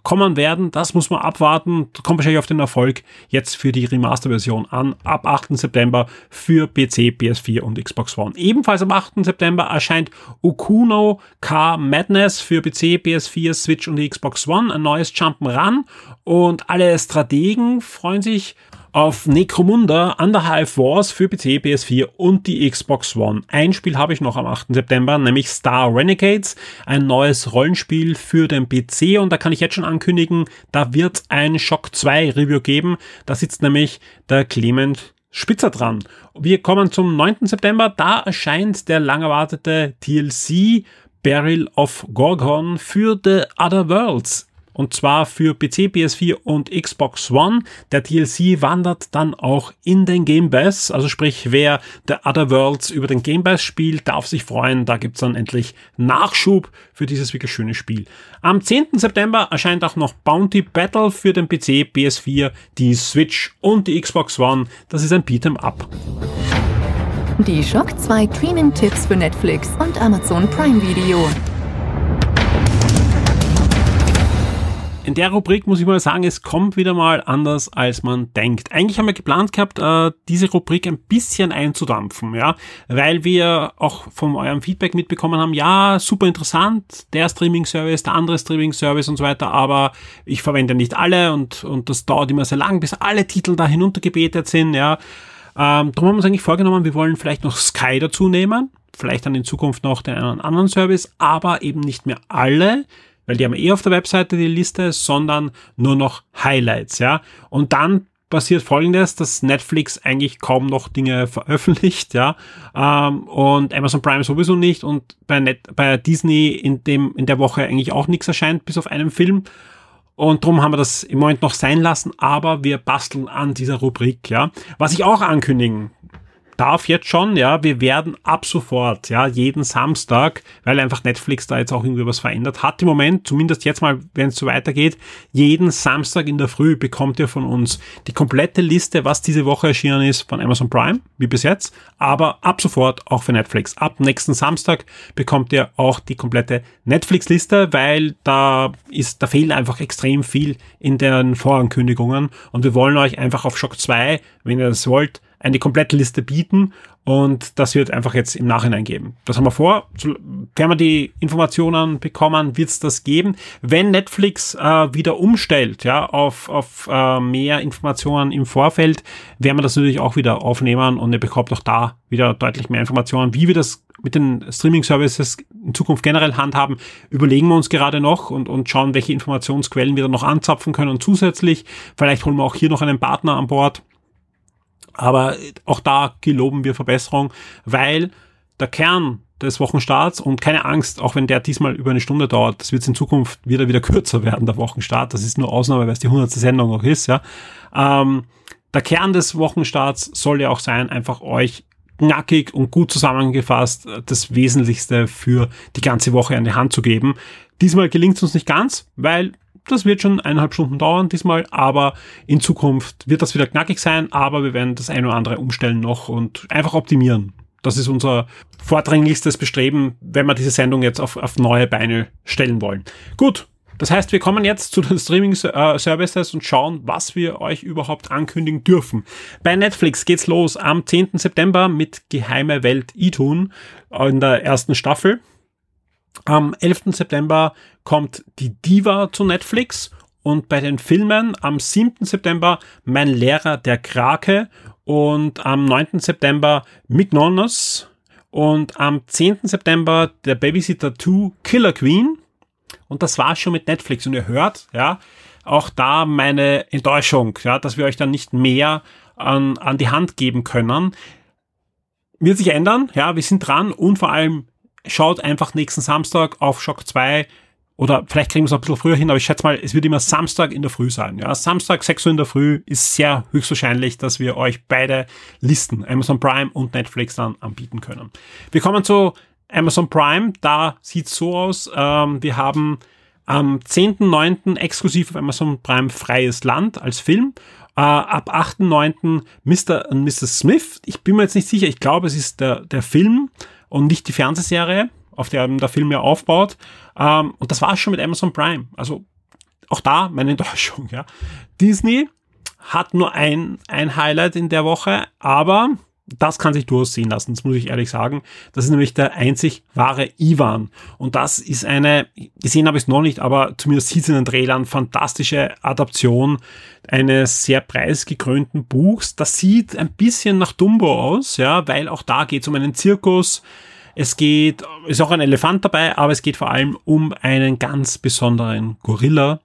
[SPEAKER 1] kommen werden, das muss man abwarten. Kommt wahrscheinlich auf den Erfolg jetzt für die Remaster-Version an, ab 8. September für PC, PS4 und Xbox One. Ebenfalls am 8. September erscheint Okuno Car Madness für PC, PS4, Switch und Xbox One, ein neues Jump'n'Run und alle Strategen freuen sich auf Necromunda Underhive Wars für PC, PS4 und die Xbox One. Ein Spiel habe ich noch am 8. September, nämlich Star Renegades, ein neues Rollenspiel für den PC und da kann ich jetzt schon ankündigen, da wird ein Shock 2 Review geben. Da sitzt nämlich der Clement Spitzer dran. Wir kommen zum 9. September, da erscheint der lang erwartete DLC Barrel of Gorgon für The Other Worlds und zwar für PC, PS4 und Xbox One. Der DLC wandert dann auch in den Game Pass, also sprich, wer The Other Worlds über den Game Pass spielt, darf sich freuen. Da gibt's dann endlich Nachschub für dieses wirklich schöne Spiel. Am 10. September erscheint auch noch Bounty Battle für den PC, PS4, die Switch und die Xbox One. Das ist ein Beat'em Up.
[SPEAKER 2] Die Shock 2 Streaming-Tipps für Netflix und Amazon Prime Video.
[SPEAKER 1] In der Rubrik muss ich mal sagen, es kommt wieder mal anders, als man denkt. Eigentlich haben wir geplant gehabt, äh, diese Rubrik ein bisschen einzudampfen, ja, weil wir auch von eurem Feedback mitbekommen haben, ja, super interessant, der Streaming-Service, der andere Streaming-Service und so weiter, aber ich verwende nicht alle und, und das dauert immer sehr lang, bis alle Titel da hinuntergebetet sind, ja. Ähm, darum haben wir uns eigentlich vorgenommen, wir wollen vielleicht noch Sky dazu nehmen, vielleicht dann in Zukunft noch den einen anderen Service, aber eben nicht mehr alle, weil die haben eh auf der Webseite die Liste, sondern nur noch Highlights, ja. Und dann passiert folgendes, dass Netflix eigentlich kaum noch Dinge veröffentlicht, ja, ähm, und Amazon Prime sowieso nicht und bei, Net, bei Disney in dem, in der Woche eigentlich auch nichts erscheint, bis auf einen Film. Und darum haben wir das im Moment noch sein lassen, aber wir basteln an dieser Rubrik, ja. Was ich auch ankündigen darf jetzt schon, ja, wir werden ab sofort, ja, jeden Samstag, weil einfach Netflix da jetzt auch irgendwie was verändert hat im Moment, zumindest jetzt mal, wenn es so weitergeht, jeden Samstag in der Früh bekommt ihr von uns die komplette Liste, was diese Woche erschienen ist von Amazon Prime, wie bis jetzt, aber ab sofort auch für Netflix. Ab nächsten Samstag bekommt ihr auch die komplette Netflix-Liste, weil da ist, da fehlt einfach extrem viel in den Vorankündigungen. Und wir wollen euch einfach auf Shock 2, wenn ihr das wollt, eine komplette Liste bieten und das wird einfach jetzt im Nachhinein geben. Das haben wir vor. Wenn wir die Informationen bekommen, wird es das geben. Wenn Netflix äh, wieder umstellt, ja, auf, auf äh, mehr Informationen im Vorfeld, werden wir das natürlich auch wieder aufnehmen und ihr bekommt auch da wieder deutlich mehr Informationen, wie wir das mit den Streaming-Services in Zukunft generell handhaben, überlegen wir uns gerade noch und, und schauen, welche Informationsquellen wir da noch anzapfen können. Und zusätzlich, vielleicht holen wir auch hier noch einen Partner an Bord, aber auch da geloben wir Verbesserung, weil der Kern des Wochenstarts und keine Angst, auch wenn der diesmal über eine Stunde dauert, das wird in Zukunft wieder wieder kürzer werden, der Wochenstart. Das ist nur Ausnahme, weil es die 100. Sendung noch ist, ja. Ähm, der Kern des Wochenstarts soll ja auch sein, einfach euch knackig und gut zusammengefasst das Wesentlichste für die ganze Woche an die Hand zu geben. Diesmal gelingt es uns nicht ganz, weil das wird schon eineinhalb Stunden dauern diesmal, aber in Zukunft wird das wieder knackig sein, aber wir werden das eine oder andere umstellen noch und einfach optimieren. Das ist unser vordringlichstes Bestreben, wenn wir diese Sendung jetzt auf, auf neue Beine stellen wollen. Gut, das heißt, wir kommen jetzt zu den Streaming-Services und schauen, was wir euch überhaupt ankündigen dürfen. Bei Netflix geht's los am 10. September mit Geheime Welt Itun in der ersten Staffel. Am 11. September kommt die Diva zu Netflix und bei den Filmen am 7. September Mein Lehrer der Krake und am 9. September Mignonos und am 10. September der Babysitter 2 Killer Queen und das war's schon mit Netflix und ihr hört, ja, auch da meine Enttäuschung, ja, dass wir euch dann nicht mehr an, an die Hand geben können. Wird sich ändern, ja, wir sind dran und vor allem schaut einfach nächsten Samstag auf Shock 2 oder vielleicht kriegen wir es ein bisschen früher hin, aber ich schätze mal, es wird immer Samstag in der Früh sein. Ja, Samstag 6 Uhr in der Früh ist sehr höchstwahrscheinlich, dass wir euch beide Listen, Amazon Prime und Netflix dann anbieten können. Wir kommen zu Amazon Prime. Da sieht es so aus. Ähm, wir haben am 10.9. exklusiv auf Amazon Prime Freies Land als Film. Äh, ab 8.9. Mr. und Mrs. Smith. Ich bin mir jetzt nicht sicher. Ich glaube, es ist der, der Film und nicht die Fernsehserie, auf der der Film ja aufbaut. Ähm, und das war schon mit Amazon Prime. Also auch da meine Enttäuschung. Ja. Disney hat nur ein, ein Highlight in der Woche, aber das kann sich durchaus sehen lassen, das muss ich ehrlich sagen. Das ist nämlich der einzig wahre Ivan. Und das ist eine, gesehen habe ich es noch nicht, aber zumindest sieht es in den Trailern, fantastische Adaption eines sehr preisgekrönten Buchs. Das sieht ein bisschen nach Dumbo aus, ja, weil auch da geht es um einen Zirkus. Es geht, ist auch ein Elefant dabei, aber es geht vor allem um einen ganz besonderen Gorilla.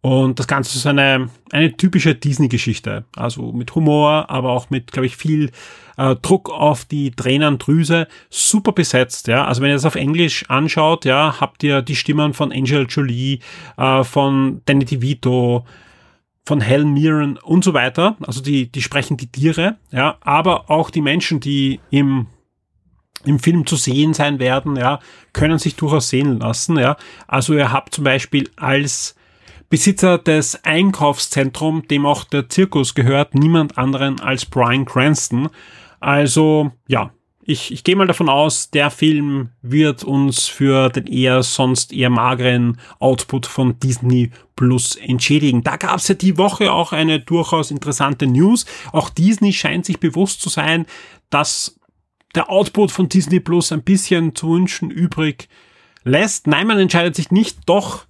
[SPEAKER 1] Und das Ganze ist eine, eine typische Disney-Geschichte. Also mit Humor, aber auch mit, glaube ich, viel äh, Druck auf die Tränendrüse. Super besetzt, ja. Also wenn ihr das auf Englisch anschaut, ja, habt ihr die Stimmen von Angel Jolie, äh, von Danny DeVito, von Helen Mirren und so weiter. Also die, die sprechen die Tiere, ja, aber auch die Menschen, die im im Film zu sehen sein werden, ja, können sich durchaus sehen lassen, ja. Also ihr habt zum Beispiel als Besitzer des Einkaufszentrums, dem auch der Zirkus gehört, niemand anderen als Brian Cranston. Also, ja, ich, ich gehe mal davon aus, der Film wird uns für den eher sonst eher mageren Output von Disney Plus entschädigen. Da gab es ja die Woche auch eine durchaus interessante News. Auch Disney scheint sich bewusst zu sein, dass der Output von Disney Plus ein bisschen zu wünschen übrig lässt. Nein, man entscheidet sich nicht doch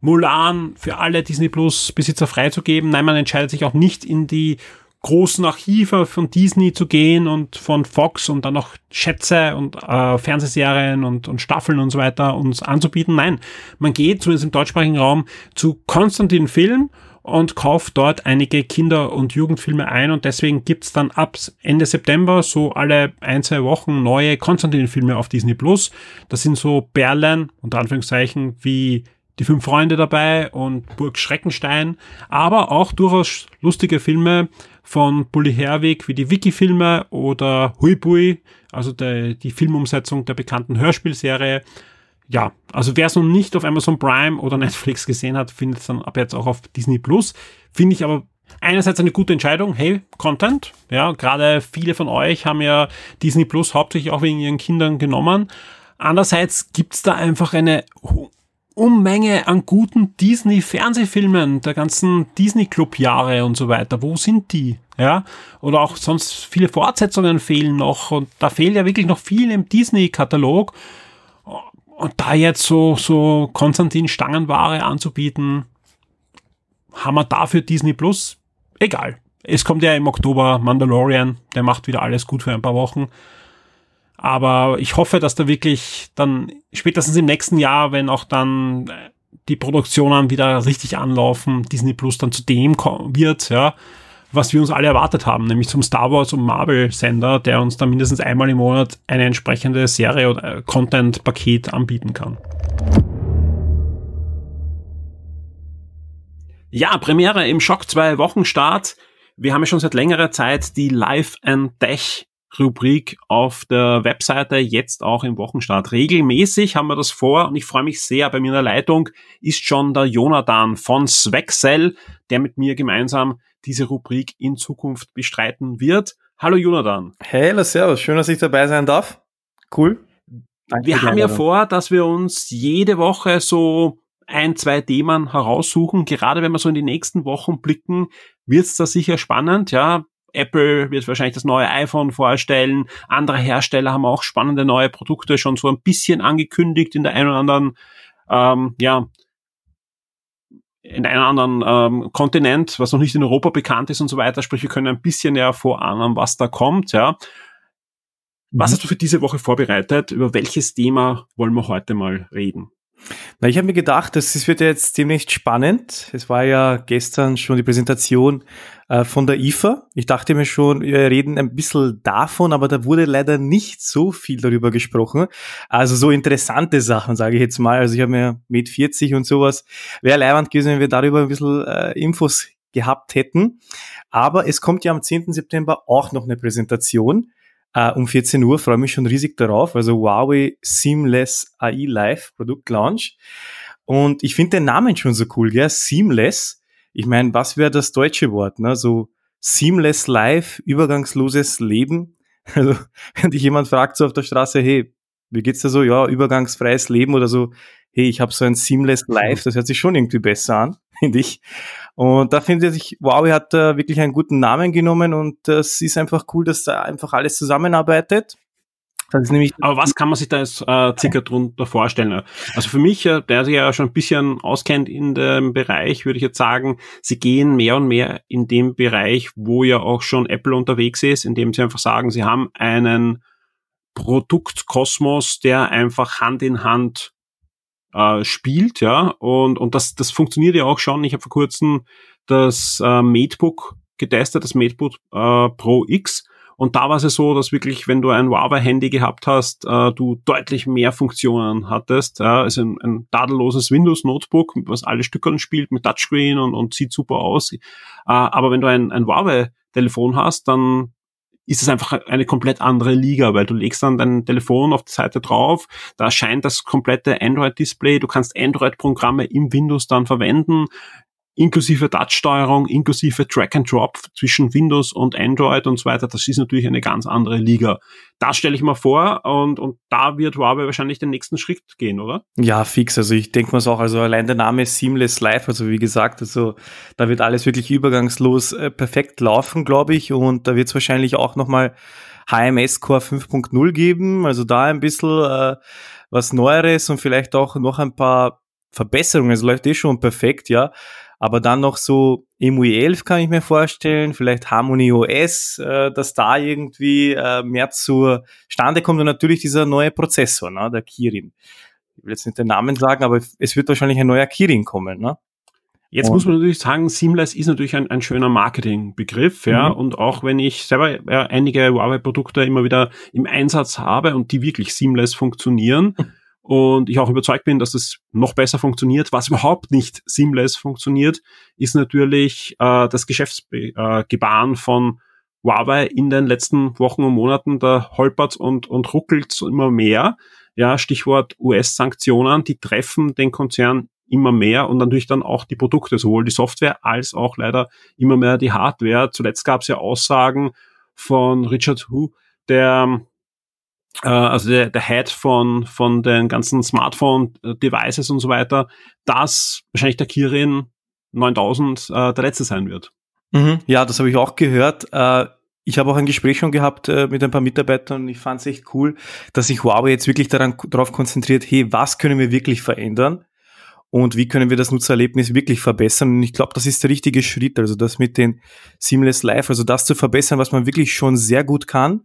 [SPEAKER 1] Mulan für alle Disney Plus Besitzer freizugeben. Nein, man entscheidet sich auch nicht in die großen Archive von Disney zu gehen und von Fox und dann noch Schätze und äh, Fernsehserien und, und Staffeln und so weiter uns anzubieten. Nein, man geht zumindest im deutschsprachigen Raum zu Konstantin Film und kauft dort einige Kinder- und Jugendfilme ein und deswegen gibt's dann ab Ende September so alle ein, zwei Wochen neue Konstantin-Filme auf Disney Plus. Das sind so Perlen, unter Anführungszeichen, wie die fünf Freunde dabei und Burg Schreckenstein, aber auch durchaus lustige Filme von Bully Herwig wie die Wiki-Filme oder Huibui, also der, die Filmumsetzung der bekannten Hörspielserie. Ja, also wer es noch nicht auf Amazon Prime oder Netflix gesehen hat, findet es dann ab jetzt auch auf Disney Plus. Finde ich aber einerseits eine gute Entscheidung, hey, Content. Ja, gerade viele von euch haben ja Disney Plus hauptsächlich auch wegen ihren Kindern genommen. Andererseits gibt's da einfach eine Unmenge an guten Disney-Fernsehfilmen, der ganzen Disney-Club-Jahre und so weiter. Wo sind die? Ja, oder auch sonst viele Fortsetzungen fehlen noch und da fehlt ja wirklich noch viel im Disney-Katalog. Und da jetzt so, so Konstantin Stangenware anzubieten, haben wir dafür Disney Plus? Egal. Es kommt ja im Oktober Mandalorian, der macht wieder alles gut für ein paar Wochen. Aber ich hoffe, dass da wirklich dann spätestens im nächsten Jahr, wenn auch dann äh, die Produktionen wieder richtig anlaufen, Disney Plus dann zu dem wird, ja, was wir uns alle erwartet haben, nämlich zum Star Wars und Marvel Sender, der uns dann mindestens einmal im Monat eine entsprechende Serie oder äh, Content-Paket anbieten kann. Ja, Premiere im Schock 2 Wochenstart. Wir haben ja schon seit längerer Zeit die Live and Tech Rubrik auf der Webseite, jetzt auch im Wochenstart. Regelmäßig haben wir das vor und ich freue mich sehr. Bei mir in der Leitung ist schon der Jonathan von Swexel, der mit mir gemeinsam diese Rubrik in Zukunft bestreiten wird. Hallo Jonathan.
[SPEAKER 4] Hey, servus. Schön, dass ich dabei sein darf. Cool.
[SPEAKER 1] Danke wir haben ja vor, dass wir uns jede Woche so ein, zwei Themen heraussuchen. Gerade wenn wir so in die nächsten Wochen blicken, wird es da sicher spannend. Ja, Apple wird wahrscheinlich das neue iPhone vorstellen. Andere Hersteller haben auch spannende neue Produkte schon so ein bisschen angekündigt in der einen oder anderen, ähm, ja, in einem anderen ähm, Kontinent, was noch nicht in Europa bekannt ist und so weiter. Sprich, wir können ein bisschen ja vorahnen, was da kommt, ja. Was mhm. hast du für diese Woche vorbereitet? Über welches Thema wollen wir heute mal reden?
[SPEAKER 4] Na, ich habe mir gedacht, das wird ja jetzt demnächst spannend. Es war ja gestern schon die Präsentation äh, von der IFA. Ich dachte mir schon, wir reden ein bisschen davon, aber da wurde leider nicht so viel darüber gesprochen. Also so interessante Sachen, sage ich jetzt mal. Also ich habe mir mit 40 und sowas, wäre leibend gewesen, wenn wir darüber ein bisschen äh, Infos gehabt hätten. Aber es kommt ja am 10. September auch noch eine Präsentation Uh, um 14 Uhr freue mich schon riesig darauf. Also Huawei Seamless AI Live Produkt Launch. Und ich finde den Namen schon so cool, gell? Seamless. Ich meine, was wäre das deutsche Wort? Ne? So Seamless Life, übergangsloses Leben. Also, wenn dich jemand fragt so auf der Straße, hey, wie geht's dir so? Ja, übergangsfreies Leben oder so. Hey, ich habe so ein Seamless Life, das hört sich schon irgendwie besser an, finde ich. Und da finde ich, Huawei hat äh, wirklich einen guten Namen genommen und es ist einfach cool, dass da einfach alles zusammenarbeitet.
[SPEAKER 1] Das Aber was kann man sich da jetzt äh, circa drunter vorstellen? Also für mich, äh, der sich ja schon ein bisschen auskennt in dem Bereich, würde ich jetzt sagen, sie gehen mehr und mehr in dem Bereich, wo ja auch schon Apple unterwegs ist, indem sie einfach sagen, sie haben einen Produktkosmos, der einfach Hand in Hand äh, spielt, ja. Und, und das, das funktioniert ja auch schon. Ich habe vor kurzem das äh, MateBook getestet, das MateBook äh, Pro X. Und da war es ja so, dass wirklich, wenn du ein Huawei-Handy gehabt hast, äh, du deutlich mehr Funktionen hattest. Ja, also ein, ein tadelloses Windows-Notebook, was alle Stückern spielt mit Touchscreen und, und sieht super aus. Äh, aber wenn du ein, ein Huawei-Telefon hast, dann ist es einfach eine komplett andere Liga, weil du legst dann dein Telefon auf die Seite drauf, da erscheint das komplette Android-Display, du kannst Android-Programme im Windows dann verwenden, inklusive Touch-Steuerung, inklusive Track and Drop zwischen Windows und Android und so weiter, das ist natürlich eine ganz andere Liga. Das stelle ich mal vor und, und da wird Huawei wahrscheinlich den nächsten Schritt gehen, oder?
[SPEAKER 4] Ja, fix. Also ich denke mal auch, also allein der Name Seamless Life, also wie gesagt, also da wird alles wirklich übergangslos äh, perfekt laufen, glaube ich, und da wird es wahrscheinlich auch nochmal HMS Core 5.0 geben, also da ein bisschen äh, was Neueres und vielleicht auch noch ein paar Verbesserungen. Es läuft eh schon perfekt, ja. Aber dann noch so EMUI 11 kann ich mir vorstellen, vielleicht Harmony OS, äh, dass da irgendwie äh, mehr zur Stande kommt und natürlich dieser neue Prozessor, ne, der Kirin. Ich will jetzt nicht den Namen sagen, aber es wird wahrscheinlich ein neuer Kirin kommen, ne?
[SPEAKER 1] Jetzt und muss man natürlich sagen, Seamless ist natürlich ein, ein schöner Marketingbegriff, ja. Mhm. Und auch wenn ich selber ja, einige Huawei-Produkte immer wieder im Einsatz habe und die wirklich seamless funktionieren, und ich auch überzeugt bin, dass es noch besser funktioniert. Was überhaupt nicht seamless funktioniert, ist natürlich äh, das Geschäftsgebaren von Huawei in den letzten Wochen und Monaten. Da holpert und, und ruckelt immer mehr. Ja, Stichwort US-Sanktionen, die treffen den Konzern immer mehr und natürlich dann auch die Produkte, sowohl die Software als auch leider immer mehr die Hardware. Zuletzt gab es ja Aussagen von Richard Hu, der äh, also der, der Head von, von den ganzen Smartphone-Devices und so weiter, dass wahrscheinlich der Kirin 9000 äh, der letzte sein wird.
[SPEAKER 4] Mhm, ja, das habe ich auch gehört. Äh, ich habe auch ein Gespräch schon gehabt äh, mit ein paar Mitarbeitern und ich fand es echt cool, dass sich Huawei jetzt wirklich daran, darauf konzentriert, hey, was können wir wirklich verändern? Und wie können wir das Nutzererlebnis wirklich verbessern? Und ich glaube, das ist der richtige Schritt. Also das mit den Seamless Life, also das zu verbessern, was man wirklich schon sehr gut kann,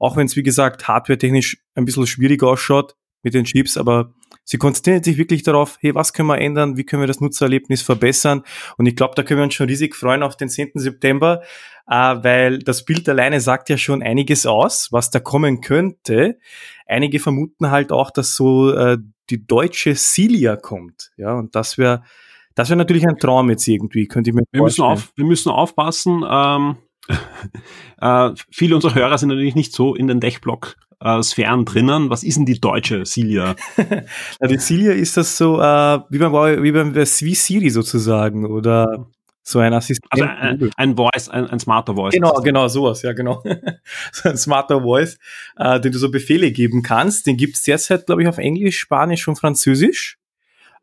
[SPEAKER 4] auch wenn es, wie gesagt, hardware-technisch ein bisschen schwierig ausschaut mit den Chips, aber sie konzentriert sich wirklich darauf, hey, was können wir ändern, wie können wir das Nutzererlebnis verbessern? Und ich glaube, da können wir uns schon riesig freuen auf den 10. September, äh, weil das Bild alleine sagt ja schon einiges aus, was da kommen könnte. Einige vermuten halt auch, dass so äh, die deutsche Cilia kommt, ja, und das wäre das wäre natürlich ein Traum jetzt irgendwie, könnte ich mir
[SPEAKER 1] wir vorstellen. Müssen auf, wir müssen aufpassen, ähm, äh, viele unserer Hörer sind natürlich nicht so in den Dechblock äh, Sphären drinnen. Was ist denn die deutsche Cilia?
[SPEAKER 4] ja, die Cilia ist das so äh, wie beim wie beim Swiss Siri sozusagen oder so ein Assistent.
[SPEAKER 1] Also ein, ein Voice, ein, ein smarter Voice.
[SPEAKER 4] Genau, genau, sowas, ja, genau. so ein smarter Voice, äh, den du so Befehle geben kannst. Den gibt's derzeit, glaube ich, auf Englisch, Spanisch und Französisch.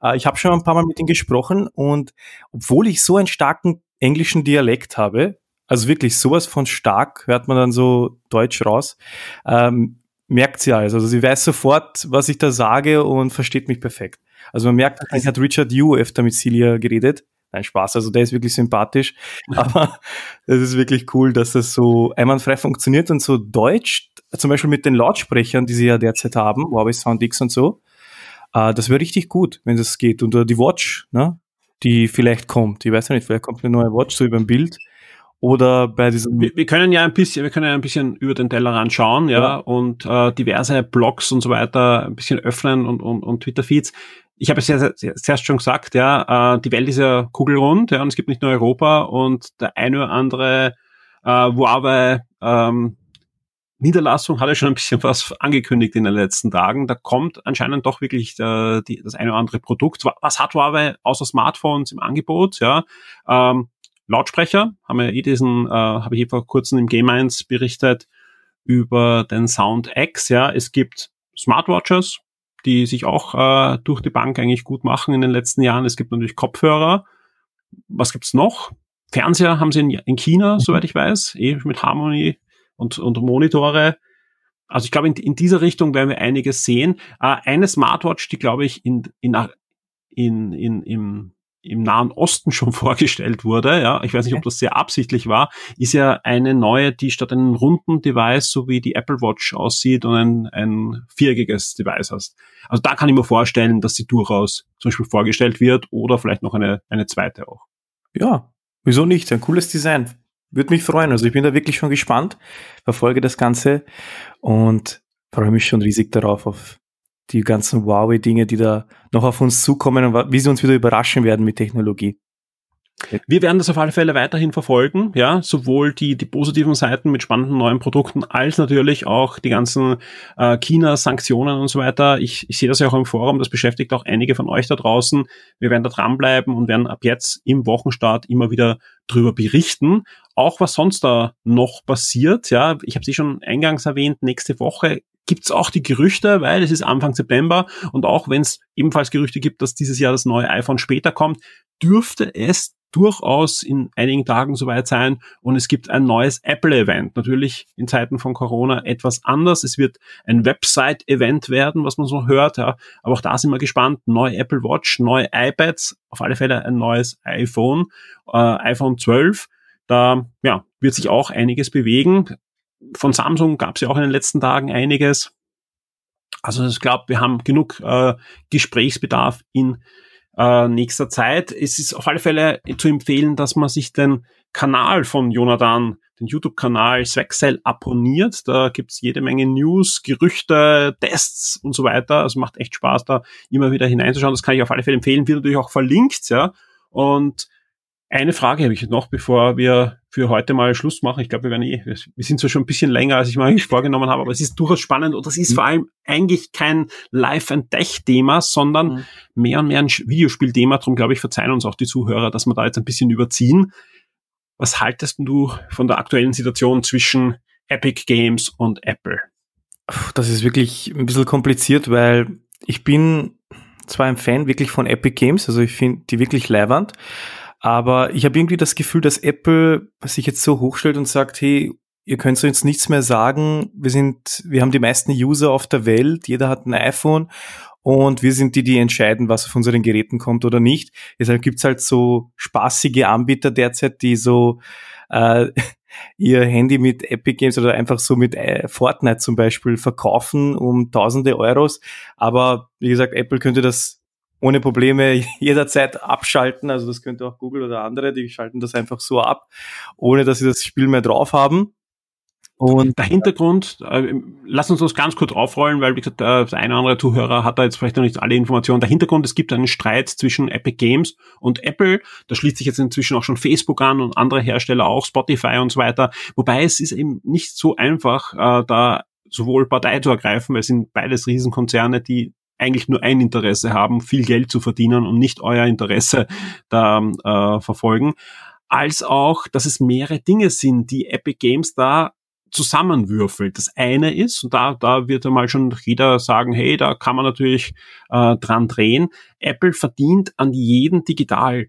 [SPEAKER 4] Äh, ich habe schon ein paar Mal mit ihm gesprochen und obwohl ich so einen starken englischen Dialekt habe, also wirklich sowas von stark, hört man dann so Deutsch raus. Ähm, merkt sie alles. Also sie weiß sofort, was ich da sage und versteht mich perfekt. Also man merkt, eigentlich hat Richard Yu öfter mit Celia geredet. Nein, Spaß, also der ist wirklich sympathisch. Aber es ist wirklich cool, dass das so einwandfrei funktioniert und so Deutsch, zum Beispiel mit den Lautsprechern, die sie ja derzeit haben, Huawei Sound X und so. Äh, das wäre richtig gut, wenn das geht. Und die Watch, ne, die vielleicht kommt. Ich weiß ja nicht, vielleicht kommt eine neue Watch so über ein Bild oder bei diesem.
[SPEAKER 1] Wir, wir, können ja ein bisschen, wir können ja ein bisschen über den Tellerrand schauen, ja, ja. und äh, diverse Blogs und so weiter ein bisschen öffnen und, und, und Twitter-Feeds. Ich habe es ja zuerst schon gesagt, ja, äh, die Welt ist ja kugelrund, ja, und es gibt nicht nur Europa und der eine oder andere äh, Huawei ähm, Niederlassung hat ja schon ein bisschen was angekündigt in den letzten Tagen. Da kommt anscheinend doch wirklich äh, die, das eine oder andere Produkt. Was hat Huawei außer Smartphones im Angebot? Ja, ähm, Lautsprecher, haben wir eh diesen, äh, habe ich eh vor kurzem im Game 1 berichtet über den Sound X, ja. Es gibt Smartwatches, die sich auch äh, durch die Bank eigentlich gut machen in den letzten Jahren. Es gibt natürlich Kopfhörer. Was gibt's noch? Fernseher haben sie in, in China, mhm. soweit ich weiß, eh mit Harmony und, und Monitore. Also ich glaube, in, in dieser Richtung werden wir einiges sehen. Äh, eine Smartwatch, die glaube ich in, in, in, in, im im Nahen Osten schon vorgestellt wurde, ja, ich weiß nicht, ob das sehr absichtlich war, ist ja eine neue, die statt einem runden Device, so wie die Apple Watch aussieht und ein, ein viereckiges Device hast. Also da kann ich mir vorstellen, dass sie durchaus zum Beispiel vorgestellt wird oder vielleicht noch eine, eine zweite auch.
[SPEAKER 4] Ja, wieso nicht? Ein cooles Design. Würde mich freuen. Also ich bin da wirklich schon gespannt, verfolge das Ganze und freue mich schon riesig darauf, auf die ganzen Huawei-Dinge, die da noch auf uns zukommen und wie sie uns wieder überraschen werden mit Technologie.
[SPEAKER 1] Wir werden das auf alle Fälle weiterhin verfolgen, ja, sowohl die, die positiven Seiten mit spannenden neuen Produkten als natürlich auch die ganzen äh, China-Sanktionen und so weiter. Ich, ich sehe das ja auch im Forum, das beschäftigt auch einige von euch da draußen. Wir werden da dranbleiben und werden ab jetzt im Wochenstart immer wieder drüber berichten. Auch was sonst da noch passiert, ja, ich habe sie schon eingangs erwähnt, nächste Woche gibt's auch die Gerüchte, weil es ist Anfang September und auch wenn es ebenfalls Gerüchte gibt, dass dieses Jahr das neue iPhone später kommt, dürfte es durchaus in einigen Tagen soweit sein und es gibt ein neues Apple-Event. Natürlich in Zeiten von Corona etwas anders. Es wird ein Website-Event werden, was man so hört, ja. Aber auch da sind wir gespannt. Neue Apple Watch, neue iPads, auf alle Fälle ein neues iPhone, äh, iPhone 12. Da ja, wird sich auch einiges bewegen von Samsung gab es ja auch in den letzten Tagen einiges. Also ich glaube, wir haben genug äh, Gesprächsbedarf in äh, nächster Zeit. Es ist auf alle Fälle zu empfehlen, dass man sich den Kanal von Jonathan, den YouTube-Kanal Swexcell abonniert. Da gibt's jede Menge News, Gerüchte, Tests und so weiter. Also macht echt Spaß, da immer wieder hineinzuschauen. Das kann ich auf alle Fälle empfehlen. Wird natürlich auch verlinkt, ja. Und eine Frage habe ich noch, bevor wir für heute mal Schluss machen. Ich glaube, wir werden eh, wir sind zwar schon ein bisschen länger, als ich mir eigentlich vorgenommen habe, aber es ist durchaus spannend und das ist mhm. vor allem eigentlich kein Live-and-Tech-Thema, sondern mhm. mehr und mehr ein Videospiel-Thema. Darum glaube ich, verzeihen uns auch die Zuhörer, dass wir da jetzt ein bisschen überziehen. Was haltest du von der aktuellen Situation zwischen Epic Games und Apple?
[SPEAKER 4] Das ist wirklich ein bisschen kompliziert, weil ich bin zwar ein Fan wirklich von Epic Games, also ich finde die wirklich leiwand, aber ich habe irgendwie das Gefühl, dass Apple sich jetzt so hochstellt und sagt, hey, ihr könnt uns nichts mehr sagen. Wir sind, wir haben die meisten User auf der Welt. Jeder hat ein iPhone und wir sind die, die entscheiden, was auf unseren Geräten kommt oder nicht. Deshalb gibt's halt so spaßige Anbieter derzeit, die so äh, ihr Handy mit Epic Games oder einfach so mit äh, Fortnite zum Beispiel verkaufen um tausende Euros. Aber wie gesagt, Apple könnte das ohne Probleme jederzeit abschalten. Also das könnte auch Google oder andere, die schalten das einfach so ab, ohne dass sie das Spiel mehr drauf haben.
[SPEAKER 1] Und der Hintergrund, äh, lass uns das ganz kurz aufrollen, weil wie gesagt, der eine oder andere Zuhörer hat da jetzt vielleicht noch nicht alle Informationen. Der Hintergrund, es gibt einen Streit zwischen Epic Games und Apple. Da schließt sich jetzt inzwischen auch schon Facebook an und andere Hersteller auch, Spotify und so weiter. Wobei es ist eben nicht so einfach, äh, da sowohl Partei zu ergreifen, weil es sind beides Riesenkonzerne, die eigentlich nur ein Interesse haben, viel Geld zu verdienen und nicht euer Interesse da äh, verfolgen, als auch, dass es mehrere Dinge sind, die Epic Games da zusammenwürfelt. Das eine ist, und da, da wird einmal schon jeder sagen, hey, da kann man natürlich äh, dran drehen, Apple verdient an jeden digital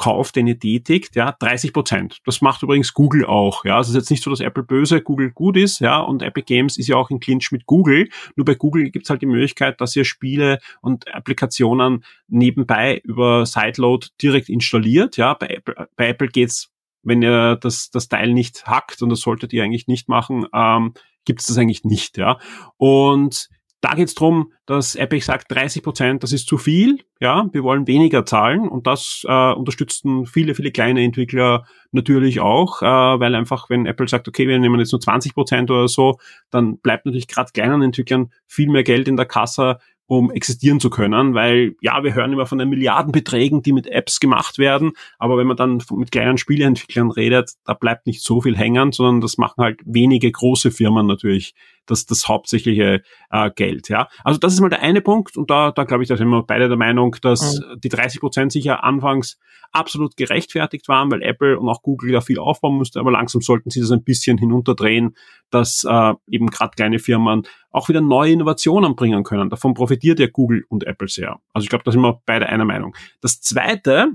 [SPEAKER 1] Kauf, den ihr tätigt, ja, 30 Prozent. Das macht übrigens Google auch, ja. Also es ist jetzt nicht so, dass Apple böse, Google gut ist, ja, und Epic Games ist ja auch in Clinch mit Google. Nur bei Google gibt es halt die Möglichkeit, dass ihr Spiele und Applikationen nebenbei über Sideload direkt installiert, ja. Bei Apple, bei Apple geht's wenn ihr das, das Teil nicht hackt, und das solltet ihr eigentlich nicht machen, ähm, gibt es das eigentlich nicht, ja. Und da geht es darum, dass Epic sagt, 30 Prozent, das ist zu viel, ja, wir wollen weniger zahlen. Und das äh, unterstützen viele, viele kleine Entwickler natürlich auch, äh, weil einfach, wenn Apple sagt, okay, wir nehmen jetzt nur 20 Prozent oder so, dann bleibt natürlich gerade kleinen Entwicklern viel mehr Geld in der Kasse, um existieren zu können, weil ja, wir hören immer von den Milliardenbeträgen, die mit Apps gemacht werden, aber wenn man dann mit kleinen Spieleentwicklern redet, da bleibt nicht so viel hängen, sondern das machen halt wenige große Firmen natürlich das, das hauptsächliche äh, Geld. Ja, also das ist mal der eine Punkt und da, da glaube ich, da sind wir beide der Meinung, dass mhm. die 30 Prozent sicher anfangs absolut gerechtfertigt waren, weil Apple und auch Google da viel aufbauen musste, aber langsam sollten sie das ein bisschen hinunterdrehen, dass äh, eben gerade kleine Firmen auch wieder neue Innovationen bringen können. Davon profitiert ja Google und Apple sehr. Also ich glaube, da sind wir beide einer Meinung. Das Zweite,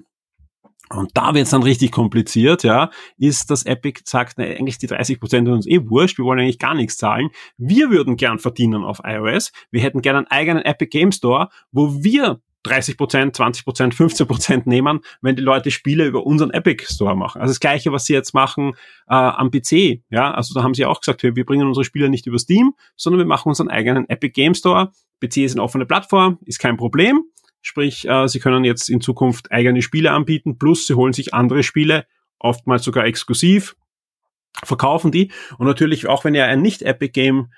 [SPEAKER 1] und da wird es dann richtig kompliziert, ja, ist, dass Epic sagt, ne, eigentlich die 30 Prozent uns eh wurscht, wir wollen eigentlich gar nichts zahlen. Wir würden gern verdienen auf iOS. Wir hätten gern einen eigenen Epic Game Store, wo wir 30 Prozent, 20 Prozent, 15 Prozent nehmen, wenn die Leute Spiele über unseren Epic Store machen. Also das Gleiche, was sie jetzt machen äh, am PC. Ja, also da haben sie auch gesagt, wir bringen unsere Spiele nicht über Steam, sondern wir machen unseren eigenen Epic Game Store. PC ist eine offene Plattform, ist kein Problem. Sprich, äh, sie können jetzt in Zukunft eigene Spiele anbieten, plus sie holen sich andere Spiele, oftmals sogar exklusiv, verkaufen die. Und natürlich, auch wenn ihr ein Nicht-Epic-Game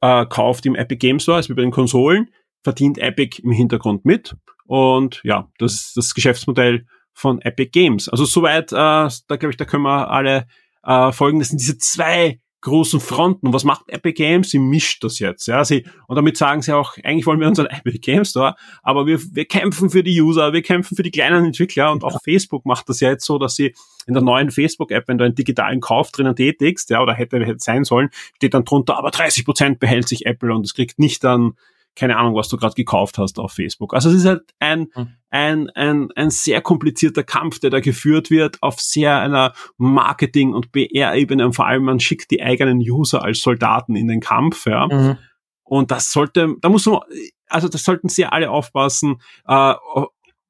[SPEAKER 1] äh, kauft im Epic Game Store, also bei den Konsolen, verdient Epic im Hintergrund mit. Und ja, das ist das Geschäftsmodell von Epic Games. Also soweit, äh, da glaube ich, da können wir alle äh, folgen. Das sind diese zwei großen Fronten. Was macht Epic Games? Sie mischt das jetzt. Ja, sie, und damit sagen sie auch, eigentlich wollen wir unseren Epic Games Store, aber wir, wir kämpfen für die User, wir kämpfen für die kleinen Entwickler und auch Facebook macht das ja jetzt so, dass sie in der neuen Facebook-App, wenn du einen digitalen Kauf drinnen tätigst, ja, oder hätte, hätte sein sollen, steht dann drunter, aber 30 Prozent behält sich Apple und es kriegt nicht dann keine Ahnung, was du gerade gekauft hast auf Facebook. Also es ist halt ein, mhm. ein, ein, ein sehr komplizierter Kampf, der da geführt wird auf sehr einer Marketing- und PR-Ebene und vor allem man schickt die eigenen User als Soldaten in den Kampf, ja. Mhm. Und das sollte, da muss man, also das sollten sehr alle aufpassen, äh,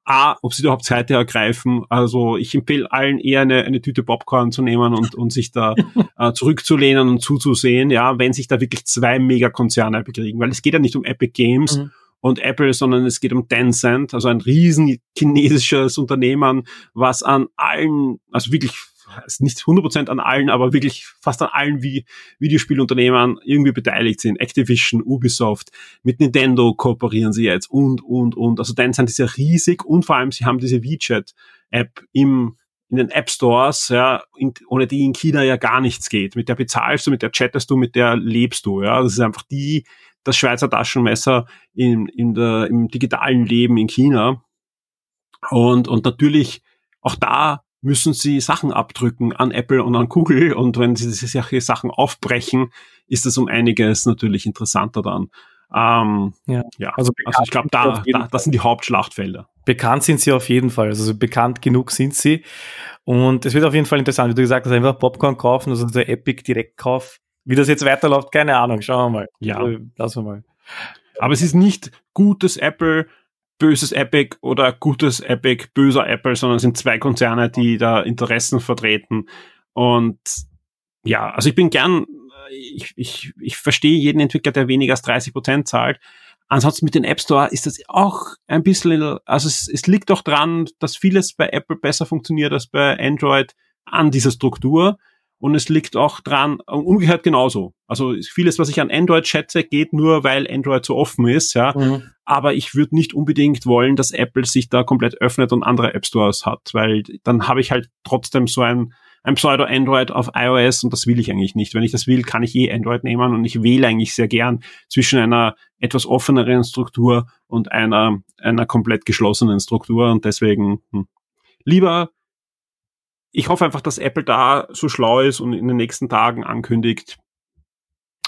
[SPEAKER 1] A, ob sie überhaupt Zeit ergreifen. Also ich empfehle allen eher eine, eine Tüte Popcorn zu nehmen und, und sich da äh, zurückzulehnen und zuzusehen, ja, wenn sich da wirklich zwei Megakonzerne bekriegen. Weil es geht ja nicht um Epic Games mhm. und Apple, sondern es geht um Tencent, also ein riesen chinesisches Unternehmen, was an allen, also wirklich nicht 100% an allen, aber wirklich fast an allen wie Videospielunternehmen irgendwie beteiligt sind. Activision, Ubisoft, mit Nintendo kooperieren sie jetzt und, und, und. Also Tencent ist ja riesig und vor allem sie haben diese WeChat-App im in den App Stores, ja, in, ohne die in China ja gar nichts geht. Mit der bezahlst du, mit der chattest du, mit der lebst du, ja. Das ist einfach die, das Schweizer Taschenmesser in, in der, im digitalen Leben in China. Und, und natürlich auch da müssen sie Sachen abdrücken an Apple und an Google. Und wenn sie solche Sachen aufbrechen, ist das um einiges natürlich interessanter dann. Ähm, ja. ja, also, also ich glaube, da, da, das sind die Hauptschlachtfelder.
[SPEAKER 4] Bekannt sind sie auf jeden Fall, also bekannt genug sind sie. Und es wird auf jeden Fall interessant, wie du gesagt hast, einfach Popcorn kaufen, also der Epic Direktkauf. Wie das jetzt weiterläuft, keine Ahnung, schauen wir mal.
[SPEAKER 1] Ja. Also, lassen wir mal. Aber es ist nicht gutes Apple, böses Epic oder gutes Epic, böser Apple, sondern es sind zwei Konzerne, die da Interessen vertreten. Und ja, also ich bin gern, ich, ich, ich verstehe jeden Entwickler, der weniger als 30 Prozent zahlt. Ansonsten mit dem App Store ist das auch ein bisschen, also es, es liegt doch dran, dass vieles bei Apple besser funktioniert als bei Android an dieser Struktur. Und es liegt auch dran, umgekehrt genauso. Also vieles, was ich an Android schätze, geht nur, weil Android so offen ist, ja. Mhm. Aber ich würde nicht unbedingt wollen, dass Apple sich da komplett öffnet und andere App Stores hat, weil dann habe ich halt trotzdem so ein, ein Pseudo-Android auf iOS und das will ich eigentlich nicht. Wenn ich das will, kann ich eh Android nehmen und ich wähle eigentlich sehr gern zwischen einer etwas offeneren Struktur und einer, einer komplett geschlossenen Struktur und deswegen hm, lieber ich hoffe einfach, dass Apple da so schlau ist und in den nächsten Tagen ankündigt,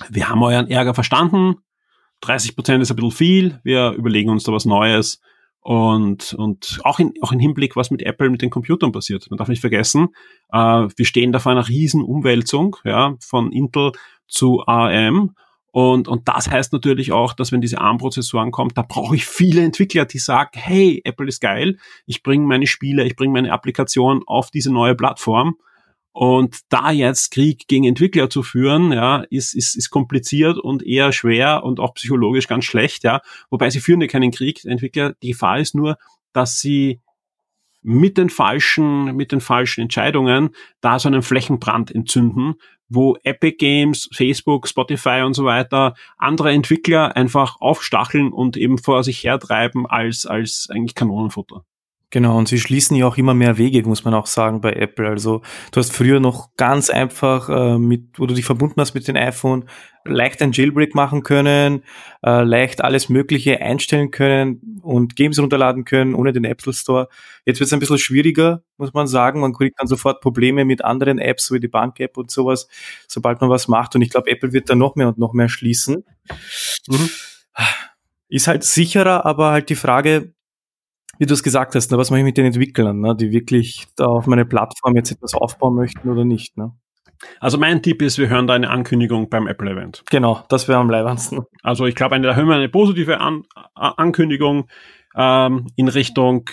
[SPEAKER 1] wir haben euren Ärger verstanden, 30 Prozent ist ein bisschen viel, wir überlegen uns da was Neues. Und, und auch, in, auch im Hinblick, was mit Apple, mit den Computern passiert. Man darf nicht vergessen, äh, wir stehen da vor einer riesen Umwälzung ja, von Intel zu ARM und, und das heißt natürlich auch, dass wenn diese ARM-Prozessoren kommen, da brauche ich viele Entwickler, die sagen, hey, Apple ist geil, ich bringe meine Spiele, ich bringe meine Applikation auf diese neue Plattform. Und da jetzt Krieg gegen Entwickler zu führen, ja, ist, ist, ist kompliziert und eher schwer und auch psychologisch ganz schlecht, ja. Wobei sie führen ja keinen Krieg, Entwickler. Die Gefahr ist nur, dass sie mit den falschen, mit den falschen Entscheidungen da so einen Flächenbrand entzünden, wo Epic Games, Facebook, Spotify und so weiter andere Entwickler einfach aufstacheln und eben vor sich hertreiben als, als eigentlich Kanonenfutter.
[SPEAKER 4] Genau, und sie schließen ja auch immer mehr Wege, muss man auch sagen, bei Apple. Also du hast früher noch ganz einfach äh, mit, wo du dich verbunden hast mit dem iPhone, leicht ein Jailbreak machen können, äh, leicht alles Mögliche einstellen können und Games runterladen können ohne den Apple Store. Jetzt wird es ein bisschen schwieriger, muss man sagen. Man kriegt dann sofort Probleme mit anderen Apps, wie die Bank-App und sowas, sobald man was macht. Und ich glaube, Apple wird da noch mehr und noch mehr schließen. Mhm. Ist halt sicherer, aber halt die Frage, wie du es gesagt hast, ne, was mache ich mit den Entwicklern, ne, die wirklich da auf meine Plattform jetzt etwas aufbauen möchten oder nicht. Ne?
[SPEAKER 1] Also mein Tipp ist, wir hören da eine Ankündigung beim Apple-Event.
[SPEAKER 4] Genau, das wäre am leibendsten.
[SPEAKER 1] Also ich glaube, da hören wir eine positive An Ankündigung. ähm, in Richtung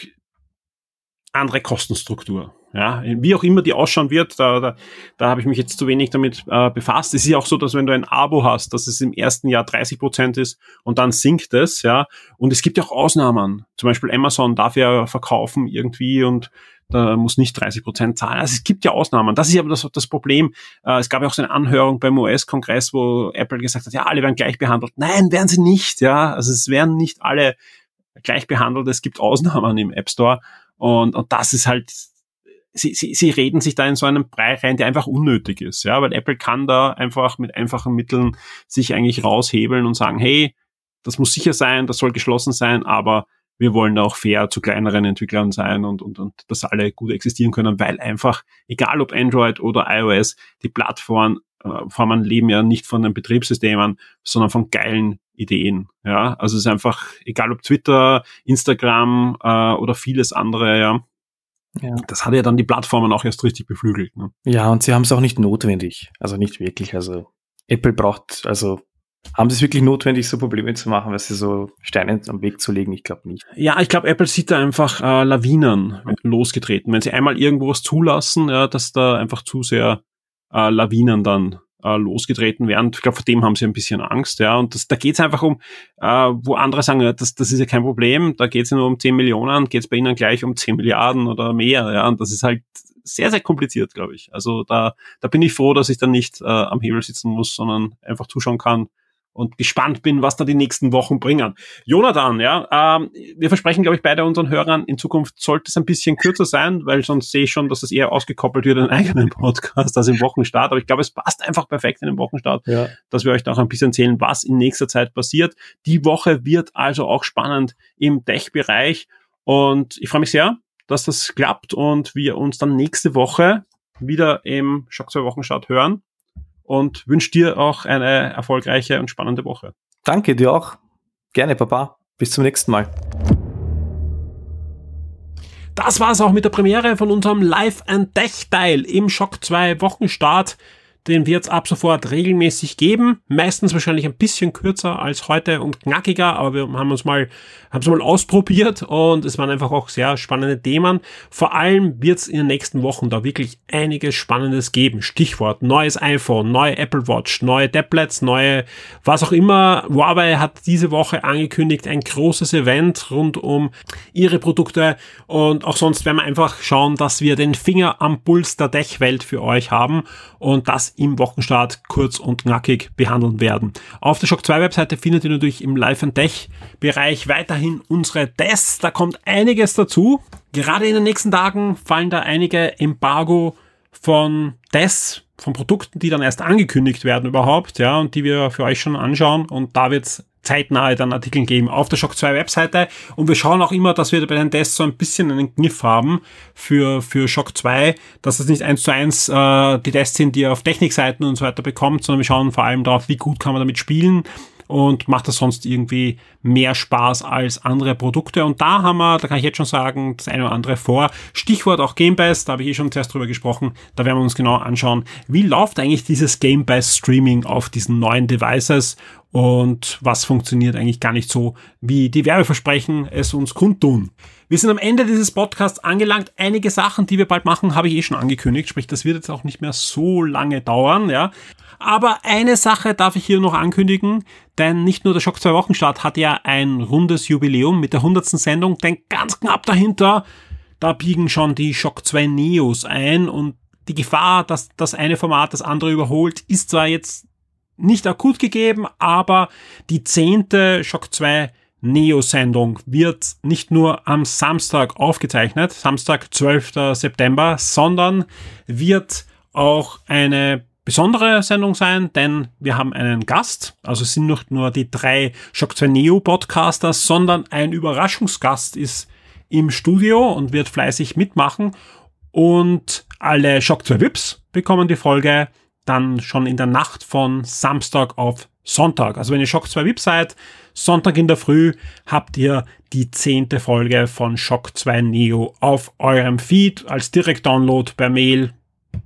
[SPEAKER 1] andere Kostenstruktur. Ja, wie auch immer die ausschauen wird, da, da, da habe ich mich jetzt zu wenig damit äh, befasst. Es ist ja auch so, dass wenn du ein Abo hast, dass es im ersten Jahr 30 Prozent ist und dann sinkt es, ja. Und es gibt ja auch Ausnahmen. Zum Beispiel Amazon darf ja verkaufen irgendwie und da muss nicht 30 Prozent zahlen. Also es gibt ja Ausnahmen. Das ist aber das, das Problem. Äh, es gab ja auch so eine Anhörung beim US-Kongress, wo Apple gesagt hat, ja, alle werden gleich behandelt. Nein, werden sie nicht, ja. Also es werden nicht alle gleich behandelt. Es gibt Ausnahmen im App Store. Und, und das ist halt, sie, sie, sie reden sich da in so einen Brei rein, der einfach unnötig ist, ja, weil Apple kann da einfach mit einfachen Mitteln sich eigentlich raushebeln und sagen, hey, das muss sicher sein, das soll geschlossen sein, aber wir wollen da auch fair zu kleineren Entwicklern sein und, und, und dass alle gut existieren können, weil einfach, egal ob Android oder iOS, die Plattformen äh, leben ja nicht von den Betriebssystemen, sondern von geilen Ideen. Ja, also es ist einfach, egal ob Twitter, Instagram äh, oder vieles andere, ja. Ja. Das hat ja dann die Plattformen auch erst richtig beflügelt. Ne?
[SPEAKER 4] Ja, und sie haben es auch nicht notwendig. Also nicht wirklich. Also Apple braucht, also haben sie es wirklich notwendig, so Probleme zu machen, weil sie so Steine am Weg zu legen? Ich glaube nicht.
[SPEAKER 1] Ja, ich glaube, Apple sieht da einfach äh, Lawinen losgetreten. Wenn sie einmal irgendwo was zulassen, ja, dass da einfach zu sehr äh, Lawinen dann äh, losgetreten werden. Ich glaube, vor dem haben sie ein bisschen Angst, ja. Und das, da geht es einfach um, äh, wo andere sagen, das, das ist ja kein Problem, da geht es ja nur um 10 Millionen, geht es bei ihnen gleich um 10 Milliarden oder mehr, ja. Und das ist halt sehr, sehr kompliziert, glaube ich. Also da, da bin ich froh, dass ich dann nicht äh, am Hebel sitzen muss, sondern einfach zuschauen kann, und gespannt bin, was da die nächsten Wochen bringen. Jonathan, ja, ähm, wir versprechen, glaube ich, beide unseren Hörern, in Zukunft sollte es ein bisschen kürzer sein, weil sonst sehe ich schon, dass es eher ausgekoppelt wird in einen eigenen Podcast als im Wochenstart. Aber ich glaube, es passt einfach perfekt in den Wochenstart, ja. dass wir euch da auch ein bisschen erzählen, was in nächster Zeit passiert. Die Woche wird also auch spannend im Tech-Bereich und ich freue mich sehr, dass das klappt und wir uns dann nächste Woche wieder im Schock 2 Wochenstart hören und wünsche dir auch eine erfolgreiche und spannende Woche.
[SPEAKER 4] Danke dir auch. Gerne, Papa. Bis zum nächsten Mal.
[SPEAKER 1] Das war's auch mit der Premiere von unserem Live and Tech Teil im Shock 2 Wochenstart den wird es ab sofort regelmäßig geben. Meistens wahrscheinlich ein bisschen kürzer als heute und knackiger, aber wir haben uns mal, haben es mal ausprobiert und es waren einfach auch sehr spannende Themen. Vor allem wird es in den nächsten Wochen da wirklich einiges Spannendes geben. Stichwort neues iPhone, neue Apple Watch, neue Tablets, neue was auch immer. Huawei hat diese Woche angekündigt ein großes Event rund um ihre Produkte und auch sonst werden wir einfach schauen, dass wir den Finger am Puls der Tech-Welt für euch haben und das im Wochenstart kurz und knackig behandeln werden. Auf der Shock 2 Webseite findet ihr natürlich im Live and Tech Bereich weiterhin unsere Tests. Da kommt einiges dazu. Gerade in den nächsten Tagen fallen da einige Embargo von Tests, von Produkten, die dann erst angekündigt werden überhaupt, ja, und die wir für euch schon anschauen. Und da wird's zeitnahe dann Artikel geben auf der Shock 2 Webseite. Und wir schauen auch immer, dass wir bei den Tests so ein bisschen einen Kniff haben für, für Shock 2, dass es nicht eins zu eins äh, die Tests sind, die ihr auf Technikseiten und so weiter bekommt, sondern wir schauen vor allem darauf, wie gut kann man damit spielen und macht das sonst irgendwie mehr Spaß als andere Produkte. Und da haben wir, da kann ich jetzt schon sagen, das eine oder andere vor. Stichwort auch Gamebase, da habe ich eh schon zuerst drüber gesprochen. Da werden wir uns genau anschauen, wie läuft eigentlich dieses Gamebase Streaming auf diesen neuen Devices und was funktioniert eigentlich gar nicht so, wie die Werbeversprechen es uns kundtun. Wir sind am Ende dieses Podcasts angelangt. Einige Sachen, die wir bald machen, habe ich eh schon angekündigt, sprich, das wird jetzt auch nicht mehr so lange dauern, ja. Aber eine Sache darf ich hier noch ankündigen, denn nicht nur der Schock 2 Wochenstart hat ja ein rundes Jubiläum mit der 100. Sendung, denn ganz knapp dahinter, da biegen schon die Schock 2 Neos ein und die Gefahr, dass das eine Format das andere überholt, ist zwar jetzt nicht akut gegeben, aber die zehnte Shock 2 Neo-Sendung wird nicht nur am Samstag aufgezeichnet, Samstag 12. September, sondern wird auch eine besondere Sendung sein, denn wir haben einen Gast. Also es sind nicht nur die drei Shock 2 Neo Podcaster, sondern ein Überraschungsgast ist im Studio und wird fleißig mitmachen. Und alle Shock 2 Vips bekommen die Folge dann schon in der Nacht von Samstag auf Sonntag. Also wenn ihr Shock 2 VIP seid, Sonntag in der Früh habt ihr die zehnte Folge von Shock 2 Neo auf eurem Feed als Direkt-Download per Mail,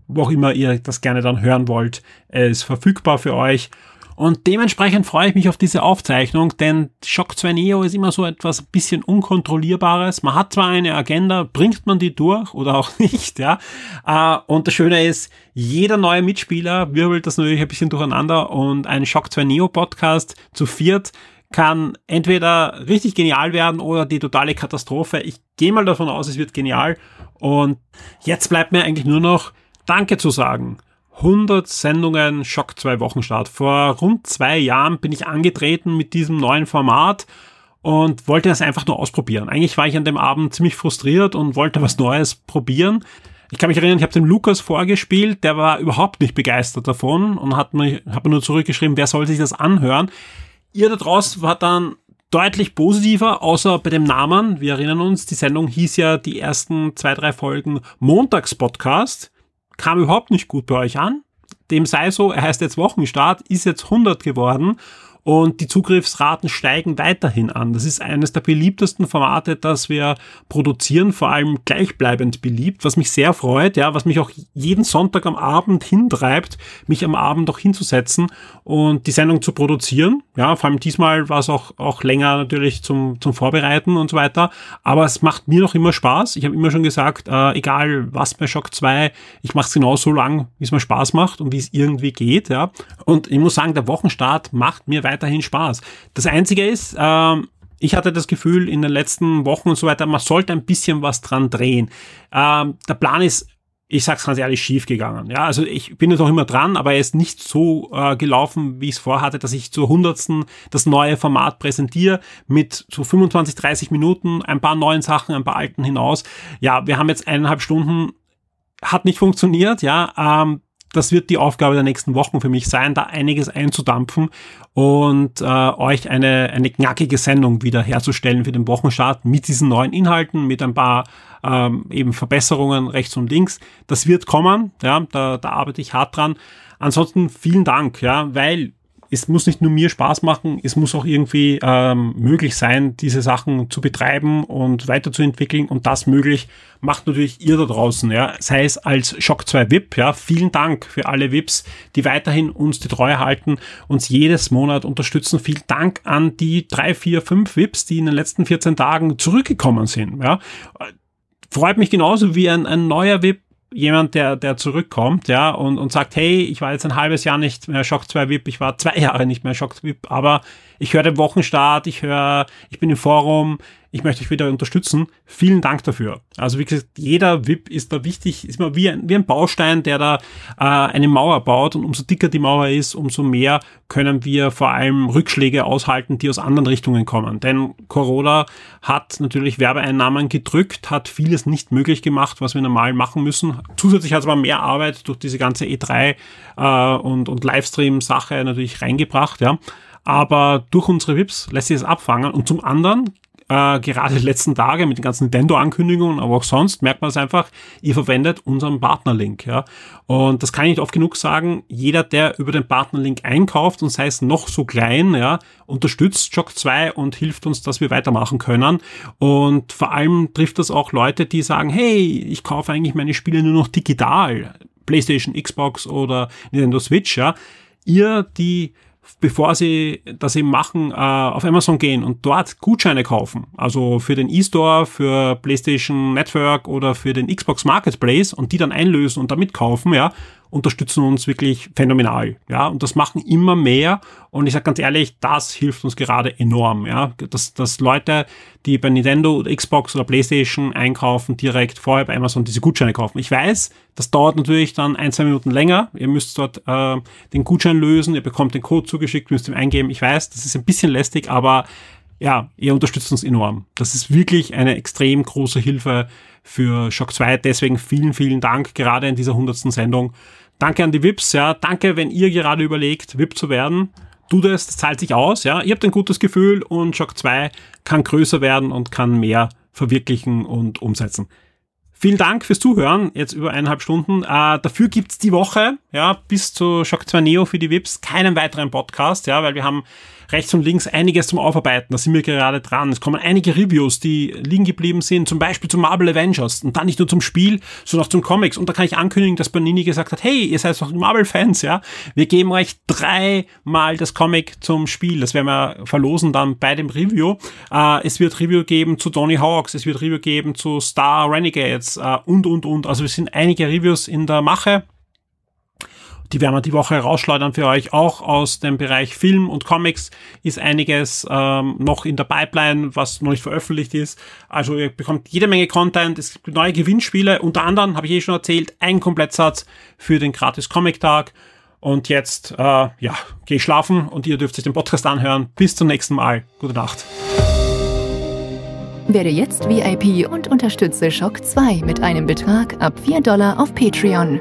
[SPEAKER 1] wo auch immer ihr das gerne dann hören wollt, ist verfügbar für euch. Und dementsprechend freue ich mich auf diese Aufzeichnung, denn Shock 2 Neo ist immer so etwas bisschen Unkontrollierbares. Man hat zwar eine Agenda, bringt man die durch oder auch nicht, ja. Äh, und das Schöne ist, jeder neue Mitspieler wirbelt das natürlich ein bisschen durcheinander und ein Shock 2 Neo Podcast zu viert kann entweder richtig genial werden oder die totale Katastrophe. Ich gehe mal davon aus, es wird genial. Und jetzt bleibt mir eigentlich nur noch Danke zu sagen 100 Sendungen Schock 2 Wochenstart. Vor rund zwei Jahren bin ich angetreten mit diesem neuen Format und wollte das einfach nur ausprobieren. Eigentlich war ich an dem Abend ziemlich frustriert und wollte was Neues probieren. Ich kann mich erinnern, ich habe dem Lukas vorgespielt, der war überhaupt nicht begeistert davon und hat mir, hat mir nur zurückgeschrieben, wer soll sich das anhören. Ihr da draußen war dann deutlich positiver, außer bei dem Namen. Wir erinnern uns, die Sendung hieß ja die ersten zwei, drei Folgen Montagspodcast kam überhaupt nicht gut bei euch an. Dem sei so, er heißt jetzt Wochenstart, ist jetzt 100 geworden und die Zugriffsraten steigen weiterhin an. Das ist eines der beliebtesten Formate, das wir produzieren, vor allem gleichbleibend beliebt, was mich sehr freut, ja, was mich auch jeden Sonntag am Abend hintreibt, mich am Abend auch hinzusetzen und die Sendung zu produzieren. Ja, vor allem diesmal war es auch, auch länger natürlich zum, zum Vorbereiten und so weiter. Aber es macht mir noch immer Spaß. Ich habe immer schon gesagt, äh, egal was bei Shock 2, ich mache es genau so lang, wie es mir Spaß macht und wie es irgendwie geht. Ja. Und ich muss sagen, der Wochenstart macht mir weiter weiterhin Spaß. Das Einzige ist, ähm, ich hatte das Gefühl in den letzten Wochen und so weiter, man sollte ein bisschen was dran drehen. Ähm, der Plan ist ich sag's ganz ehrlich, schief gegangen. Ja, also ich bin jetzt noch immer dran, aber er ist nicht so äh, gelaufen, wie ich es vorhatte, dass ich zur hundertsten das neue Format präsentiere mit so 25, 30 Minuten, ein paar neuen Sachen, ein paar alten hinaus. Ja, wir haben jetzt eineinhalb Stunden, hat nicht funktioniert, ja. Ähm, das wird die Aufgabe der nächsten Wochen für mich sein, da einiges einzudampfen und äh, euch eine, eine knackige Sendung wieder herzustellen für den Wochenstart mit diesen neuen Inhalten, mit ein paar ähm, eben Verbesserungen rechts und links. Das wird kommen, ja, da, da arbeite ich hart dran. Ansonsten vielen Dank, ja, weil es muss nicht nur mir Spaß machen, es muss auch irgendwie ähm, möglich sein, diese Sachen zu betreiben und weiterzuentwickeln und das möglich macht natürlich ihr da draußen, ja, sei es als Shock 2 VIP, ja, vielen Dank für alle VIPs, die weiterhin uns die Treue halten, uns jedes Monat unterstützen. Vielen Dank an die drei, vier, fünf VIPs, die in den letzten 14 Tagen zurückgekommen sind, ja. Freut mich genauso wie ein, ein neuer VIP jemand, der, der zurückkommt, ja, und, und sagt, hey, ich war jetzt ein halbes Jahr nicht mehr Shock 2 VIP, ich war zwei Jahre nicht mehr Shock 2 VIP, aber ich höre den Wochenstart, ich höre, ich bin im Forum, ich möchte euch wieder unterstützen. Vielen Dank dafür. Also wie gesagt, jeder VIP ist da wichtig, ist immer wie ein, wie ein Baustein, der da äh, eine Mauer baut und umso dicker die Mauer ist, umso mehr können wir vor allem Rückschläge aushalten, die aus anderen Richtungen kommen. Denn Corona hat natürlich Werbeeinnahmen gedrückt, hat vieles nicht möglich gemacht, was wir normal machen müssen. Zusätzlich hat es aber mehr Arbeit durch diese ganze E3 äh, und, und Livestream-Sache natürlich reingebracht, ja aber durch unsere VIPs lässt sich das abfangen. Und zum anderen äh, gerade die letzten Tage mit den ganzen Nintendo-Ankündigungen, aber auch sonst merkt man es einfach, ihr verwendet unseren Partnerlink. Ja? Und das kann ich nicht oft genug sagen, jeder, der über den Partnerlink einkauft und sei es noch so klein, ja, unterstützt Shock 2 und hilft uns, dass wir weitermachen können. Und vor allem trifft das auch Leute, die sagen, hey, ich kaufe eigentlich meine Spiele nur noch digital. PlayStation, Xbox oder Nintendo Switch, ja. Ihr, die bevor sie das eben machen, äh, auf Amazon gehen und dort Gutscheine kaufen. Also für den E-Store, für PlayStation Network oder für den Xbox Marketplace und die dann einlösen und damit kaufen, ja, unterstützen uns wirklich phänomenal. Ja, und das machen immer mehr. Und ich sage ganz ehrlich, das hilft uns gerade enorm. Ja, dass, dass Leute, die bei Nintendo oder Xbox oder PlayStation einkaufen, direkt vorher bei Amazon diese Gutscheine kaufen. Ich weiß, das dauert natürlich dann ein, zwei Minuten länger. Ihr müsst dort äh, den Gutschein lösen, ihr bekommt den Code zugeschickt, müsst ihn eingeben. Ich weiß, das ist ein bisschen lästig, aber ja, ihr unterstützt uns enorm. Das ist wirklich eine extrem große Hilfe für Shock 2. Deswegen vielen, vielen Dank, gerade in dieser hundertsten Sendung. Danke an die VIPs, ja. Danke, wenn ihr gerade überlegt, VIP zu werden. Tut es, das zahlt sich aus, ja. Ihr habt ein gutes Gefühl und Shock 2 kann größer werden und kann mehr verwirklichen und umsetzen. Vielen Dank fürs Zuhören, jetzt über eineinhalb Stunden. Äh, dafür gibt's die Woche, ja, bis zu Shock 2 Neo für die VIPs keinen weiteren Podcast, ja, weil wir haben rechts und links einiges zum Aufarbeiten. Da sind wir gerade dran. Es kommen einige Reviews, die liegen geblieben sind, zum Beispiel zum Marvel Avengers und dann nicht nur zum Spiel, sondern auch zum Comics. Und da kann ich ankündigen, dass Panini gesagt hat, hey, ihr seid doch Marvel-Fans, ja? Wir geben euch dreimal das Comic zum Spiel. Das werden wir verlosen dann bei dem Review. Äh, es wird Review geben zu Tony Hawks, es wird Review geben zu Star Renegades äh, und, und, und. Also es sind einige Reviews in der Mache. Die werden wir die Woche rausschleudern für euch. Auch aus dem Bereich Film und Comics ist einiges ähm, noch in der Pipeline, was noch nicht veröffentlicht ist. Also ihr bekommt jede Menge Content. Es gibt neue Gewinnspiele. Unter anderem, habe ich eh schon erzählt, ein Komplettsatz für den gratis Comic-Tag. Und jetzt, äh, ja, ich schlafen und ihr dürft euch den Podcast anhören. Bis zum nächsten Mal. Gute Nacht.
[SPEAKER 2] Werde jetzt VIP und unterstütze Shock 2 mit einem Betrag ab 4 Dollar auf Patreon.